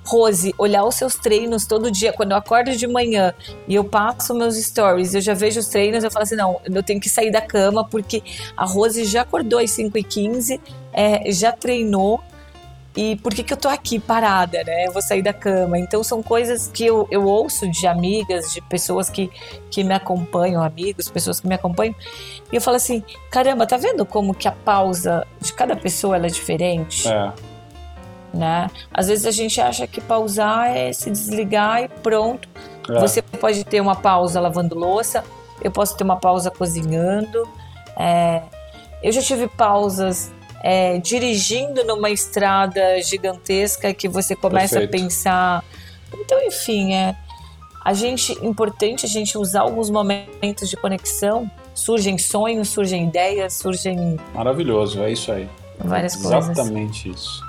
Rose, olhar os seus treinos todo dia, quando eu acordo de manhã e eu passo meus stories, eu já vejo os treinos, eu falo assim, não, eu tenho que sair da cama porque a Rose já acordou às 5h15, é, já treinou, e por que, que eu tô aqui parada, né? Eu vou sair da cama. Então são coisas que eu, eu ouço de amigas, de pessoas que, que me acompanham, amigos, pessoas que me acompanham, e eu falo assim, caramba, tá vendo como que a pausa de cada pessoa é diferente? É, né? Às vezes a gente acha que pausar é se desligar e pronto. é. Você pode ter uma pausa lavando louça, eu posso ter uma pausa cozinhando. é, eu já tive pausas é, dirigindo numa estrada gigantesca que você começa Perfeito. a pensar. Então, enfim, é a gente importante a gente usar alguns momentos de conexão. Surgem sonhos, surgem ideias, surgem Maravilhoso, é isso aí. várias coisas. Exatamente isso.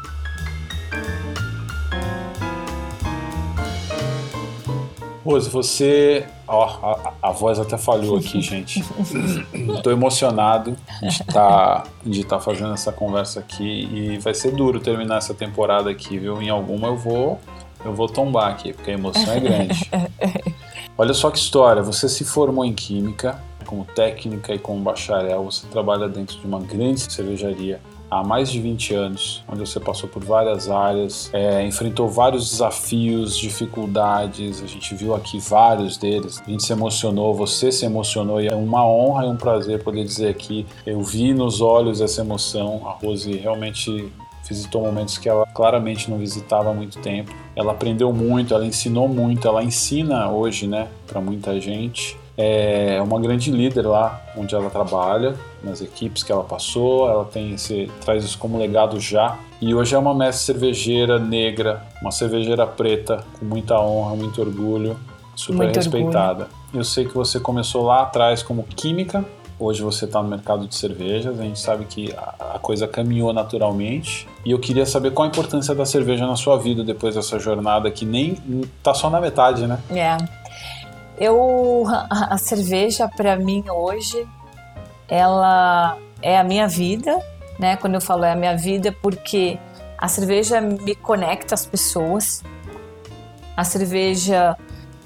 Rose, você. Ó, a, a voz até falhou aqui, gente. Tô emocionado de estar de tá fazendo essa conversa aqui e vai ser duro terminar essa temporada aqui, viu? Em alguma eu vou eu vou tombar aqui, porque a emoção é grande. Olha só que história, você se formou em Química, como técnica e como bacharel, você trabalha dentro de uma grande cervejaria há mais de 20 anos, onde você passou por várias áreas, é, enfrentou vários desafios, dificuldades, a gente viu aqui vários deles, a gente se emocionou, você se emocionou e é uma honra e um prazer poder dizer aqui, eu vi nos olhos essa emoção, a Rose realmente visitou momentos que ela claramente não visitava há muito tempo. Ela aprendeu muito, ela ensinou muito, ela ensina hoje, né, para muita gente. É uma grande líder lá onde ela trabalha, nas equipes que ela passou. Ela tem esse, traz isso como legado já. E hoje é uma mestre cervejeira negra, uma cervejeira preta, com muita honra, muito orgulho, super Muito respeitada. Eu sei que você começou lá atrás como química, Hoje você está no mercado de cervejas, a gente sabe que a, a coisa caminhou naturalmente. E eu queria saber qual a importância da cerveja na sua vida depois dessa jornada que nem tá só na metade, né? É. Eu a cerveja para mim hoje ela é a minha vida, né? Quando eu falo é a minha vida porque a cerveja me conecta às pessoas. A cerveja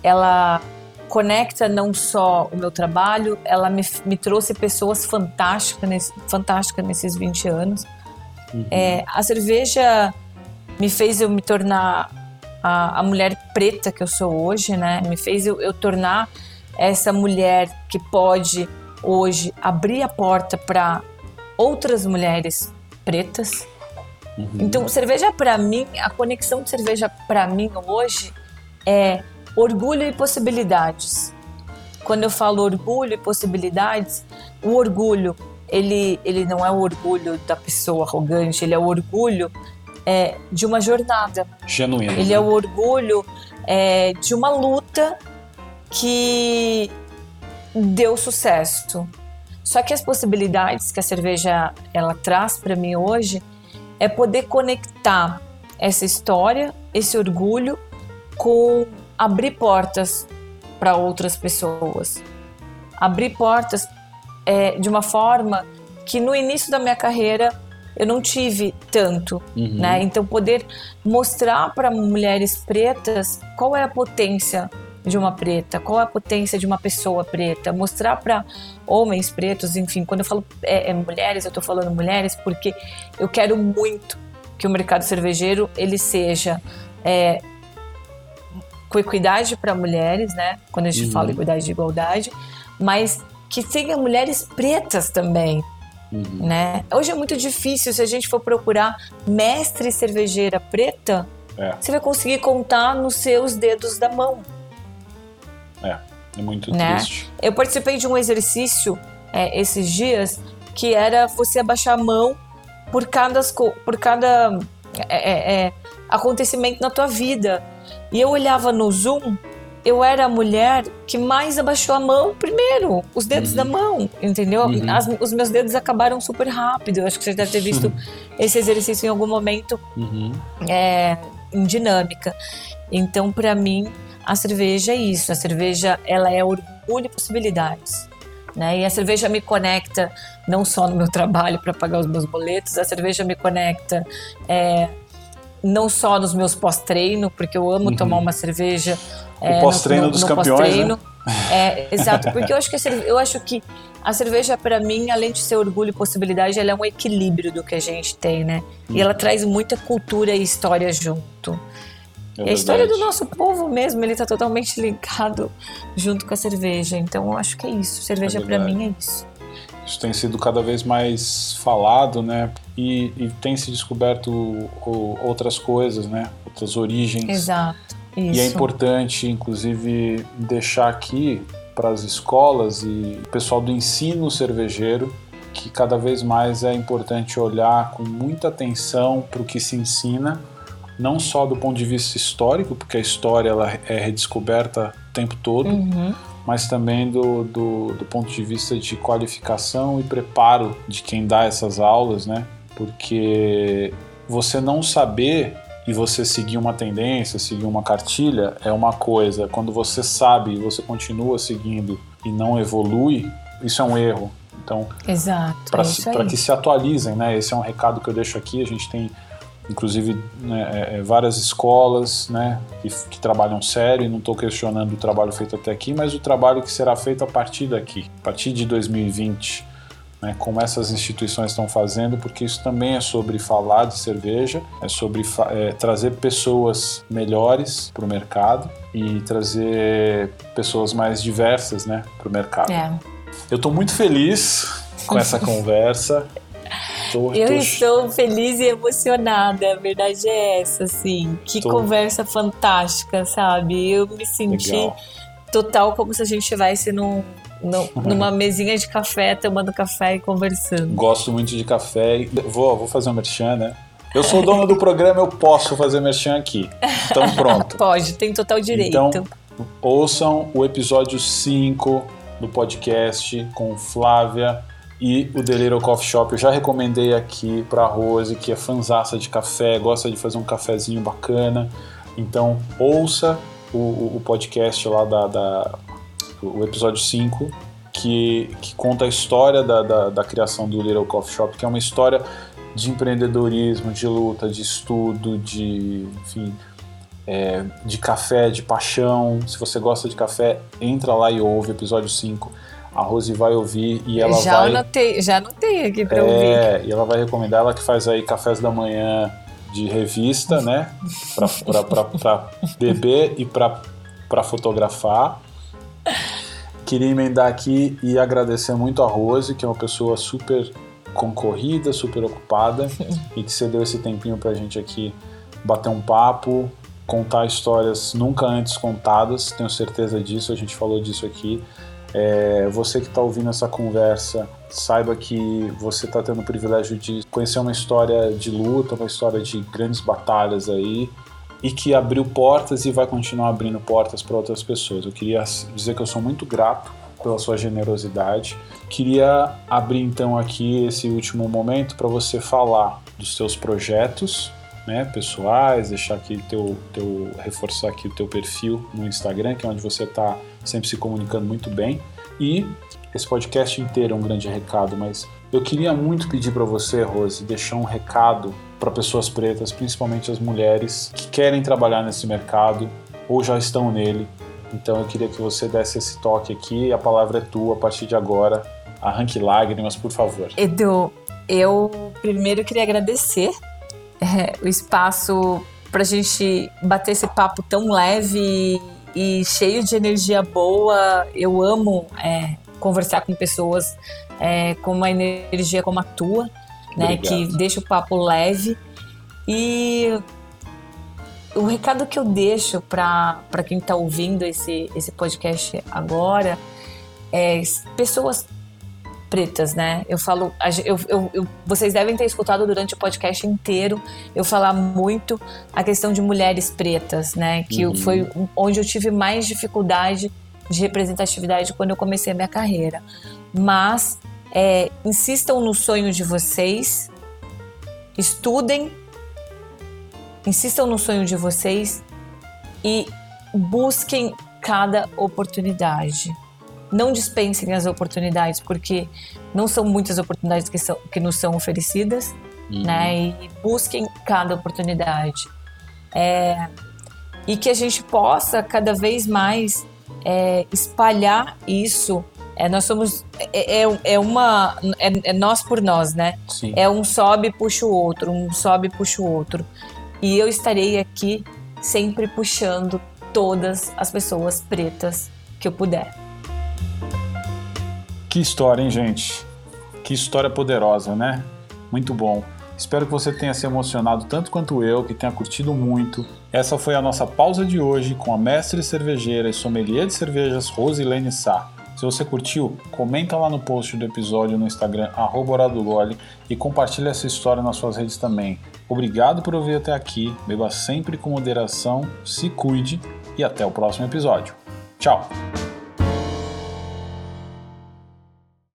ela conecta não só o meu trabalho, ela me, me trouxe pessoas fantásticas, nesse, fantásticas nesses 20 anos. Uhum. É, a cerveja me fez eu me tornar a, a, mulher preta que eu sou hoje, né? Me fez eu, eu tornar essa mulher que pode hoje abrir a porta para outras mulheres pretas. Uhum. Então, cerveja para mim, a conexão de cerveja para mim hoje é orgulho e possibilidades. Quando eu falo orgulho e possibilidades, o orgulho, ele, ele não é o orgulho da pessoa arrogante, ele é o orgulho é, de uma jornada. Genuíno. Ele é o orgulho é, de uma luta que deu sucesso. Só que as possibilidades que a cerveja ela traz para mim hoje é poder conectar essa história, esse orgulho com abrir portas para outras pessoas. Abrir portas é, de uma forma que no início da minha carreira eu não tive tanto, uhum. né? Então poder mostrar para mulheres pretas qual é a potência de uma preta, qual é a potência de uma pessoa preta, mostrar para homens pretos, enfim, quando eu falo é, é mulheres, eu estou falando mulheres porque eu quero muito que o mercado cervejeiro ele seja é, com equidade para mulheres, né? Quando a gente uhum. fala equidade de igualdade, mas que tenha mulheres pretas também, uhum. né? Hoje é muito difícil se a gente for procurar mestre cervejeira preta, é. você vai conseguir contar nos seus dedos da mão. É, é muito né? triste. Eu participei de um exercício é, esses dias que era você abaixar a mão por cada, por cada é, é, é acontecimento na tua vida. E eu olhava no Zoom, eu era a mulher que mais abaixou a mão primeiro, os dedos uhum. da mão, entendeu? Uhum. As, os meus dedos acabaram super rápido. Eu acho que você deve ter visto esse exercício em algum momento uhum. é, em dinâmica. Então, para mim, a cerveja é isso. A cerveja, ela é orgulho e possibilidades. Né? E a cerveja me conecta não só no meu trabalho para pagar os meus boletos, a cerveja me conecta é, não só nos meus pós-treino, porque eu amo uhum. tomar uma cerveja. O é, pós-treino dos no campeões, né? É, exato, porque eu acho que a cerveja, eu acho que a cerveja para mim, além de ser orgulho e possibilidade, ela é um equilíbrio do que a gente tem, né? Uhum. E ela traz muita cultura e história junto. É e a história do nosso povo mesmo, ele está totalmente ligado junto com a cerveja. Então eu acho que é isso. Cerveja é para mim é isso. Isso tem sido cada vez mais falado, né? E, e tem se descoberto o, outras coisas, né? Outras origens. Exato. Isso. E é importante, inclusive, deixar aqui para as escolas e o pessoal do ensino cervejeiro que cada vez mais é importante olhar com muita atenção para o que se ensina, não só do ponto de vista histórico, porque a história ela é redescoberta o tempo todo, uhum mas também do, do, do, ponto de vista de qualificação e preparo de quem dá essas aulas, né? Porque você não saber e você seguir uma tendência, seguir uma cartilha é uma coisa. Quando você sabe e você continua seguindo e não evolui, isso é um erro. Então, para é que se atualizem, né? Esse é um recado que eu deixo aqui. A gente tem inclusive né, é, é, várias escolas né, que, que, trabalham sério, e não estou questionando o trabalho feito até aqui, mas o trabalho que será feito a partir daqui, a partir de 2020, né, como essas instituições estão fazendo, porque isso também é sobre falar de cerveja, é sobre é, trazer pessoas melhores para o mercado e trazer pessoas mais diversas né, para o mercado. É. Eu estou muito feliz com essa conversa. Tô, eu tô... estou feliz e emocionada, a verdade é essa, assim. Que tô... conversa fantástica, sabe? Eu me senti Legal. total como se a gente estivesse num, num, numa mesinha de café, tomando café e conversando. Gosto muito de café. Vou, vou fazer um merchan, né? Eu sou dono do programa, eu posso fazer merchan aqui. Então pronto. Pode, tem total direito. Então, ouçam o episódio 5 do podcast com Flávia e o The Little Coffee Shop eu já recomendei aqui para Rose, que é fanzaça de café, gosta de fazer um cafezinho bacana. Então ouça o, o podcast lá da, da, o episódio 5, que, que conta a história da, da, da criação do Little Coffee Shop, que é uma história de empreendedorismo, de luta, de estudo, de, enfim, é, de café, de paixão. Se você gosta de café, entra lá e ouve episódio 5. A Rose vai ouvir e ela já vai. Anotei, já anotei aqui pra é, ouvir. E ela vai recomendar, ela que faz aí cafés da manhã de revista, né? Pra, pra, pra, pra beber e pra, pra fotografar. Queria emendar aqui e agradecer muito a Rose, que é uma pessoa super concorrida, super ocupada e que você deu esse tempinho pra gente aqui bater um papo, contar histórias nunca antes contadas, tenho certeza disso, a gente falou disso aqui. É, você que está ouvindo essa conversa, saiba que você está tendo o privilégio de conhecer uma história de luta, uma história de grandes batalhas aí, e que abriu portas e vai continuar abrindo portas para outras pessoas. Eu queria dizer que eu sou muito grato pela sua generosidade. Queria abrir então aqui esse último momento para você falar dos seus projetos, né, pessoais, deixar aqui teu, teu reforçar aqui o teu perfil no Instagram, que é onde você está sempre se comunicando muito bem. E esse podcast inteiro é um grande recado, mas eu queria muito pedir para você, Rose, deixar um recado para pessoas pretas, principalmente as mulheres que querem trabalhar nesse mercado ou já estão nele. Então eu queria que você desse esse toque aqui. A palavra é tua a partir de agora. Arranque lágrimas, por favor. Edu, eu primeiro queria agradecer é, o espaço para a gente bater esse papo tão leve e cheio de energia boa. Eu amo é, conversar com pessoas é, com uma energia como a tua, né, que deixa o papo leve. E o recado que eu deixo para quem está ouvindo esse, esse podcast agora é pessoas pretas, né? Eu falo, eu, eu, eu, vocês devem ter escutado durante o podcast inteiro eu falar muito a questão de mulheres pretas, né? Que uhum. foi onde eu tive mais dificuldade de representatividade quando eu comecei a minha carreira. Mas é, insistam no sonho de vocês, estudem, insistam no sonho de vocês e busquem cada oportunidade não dispensem as oportunidades, porque não são muitas oportunidades que, são, que nos são oferecidas, uhum. né? E busquem cada oportunidade. É, e que a gente possa cada vez mais é, espalhar isso. É, nós somos é, é, é uma é, é, nós por nós, né? Sim. É um sobe puxa o outro, um sobe puxa o outro. E eu estarei aqui sempre puxando todas as pessoas pretas que eu puder. Que história, hein, gente? Que história poderosa, né? Muito bom. Espero que você tenha se emocionado tanto quanto eu, que tenha curtido muito. Essa foi a nossa pausa de hoje com a mestre cervejeira e sommelier de cervejas Rosilene Sá. Se você curtiu, comenta lá no post do episódio no Instagram, @oradogole e compartilhe essa história nas suas redes também. Obrigado por ouvir até aqui, beba sempre com moderação, se cuide e até o próximo episódio. Tchau!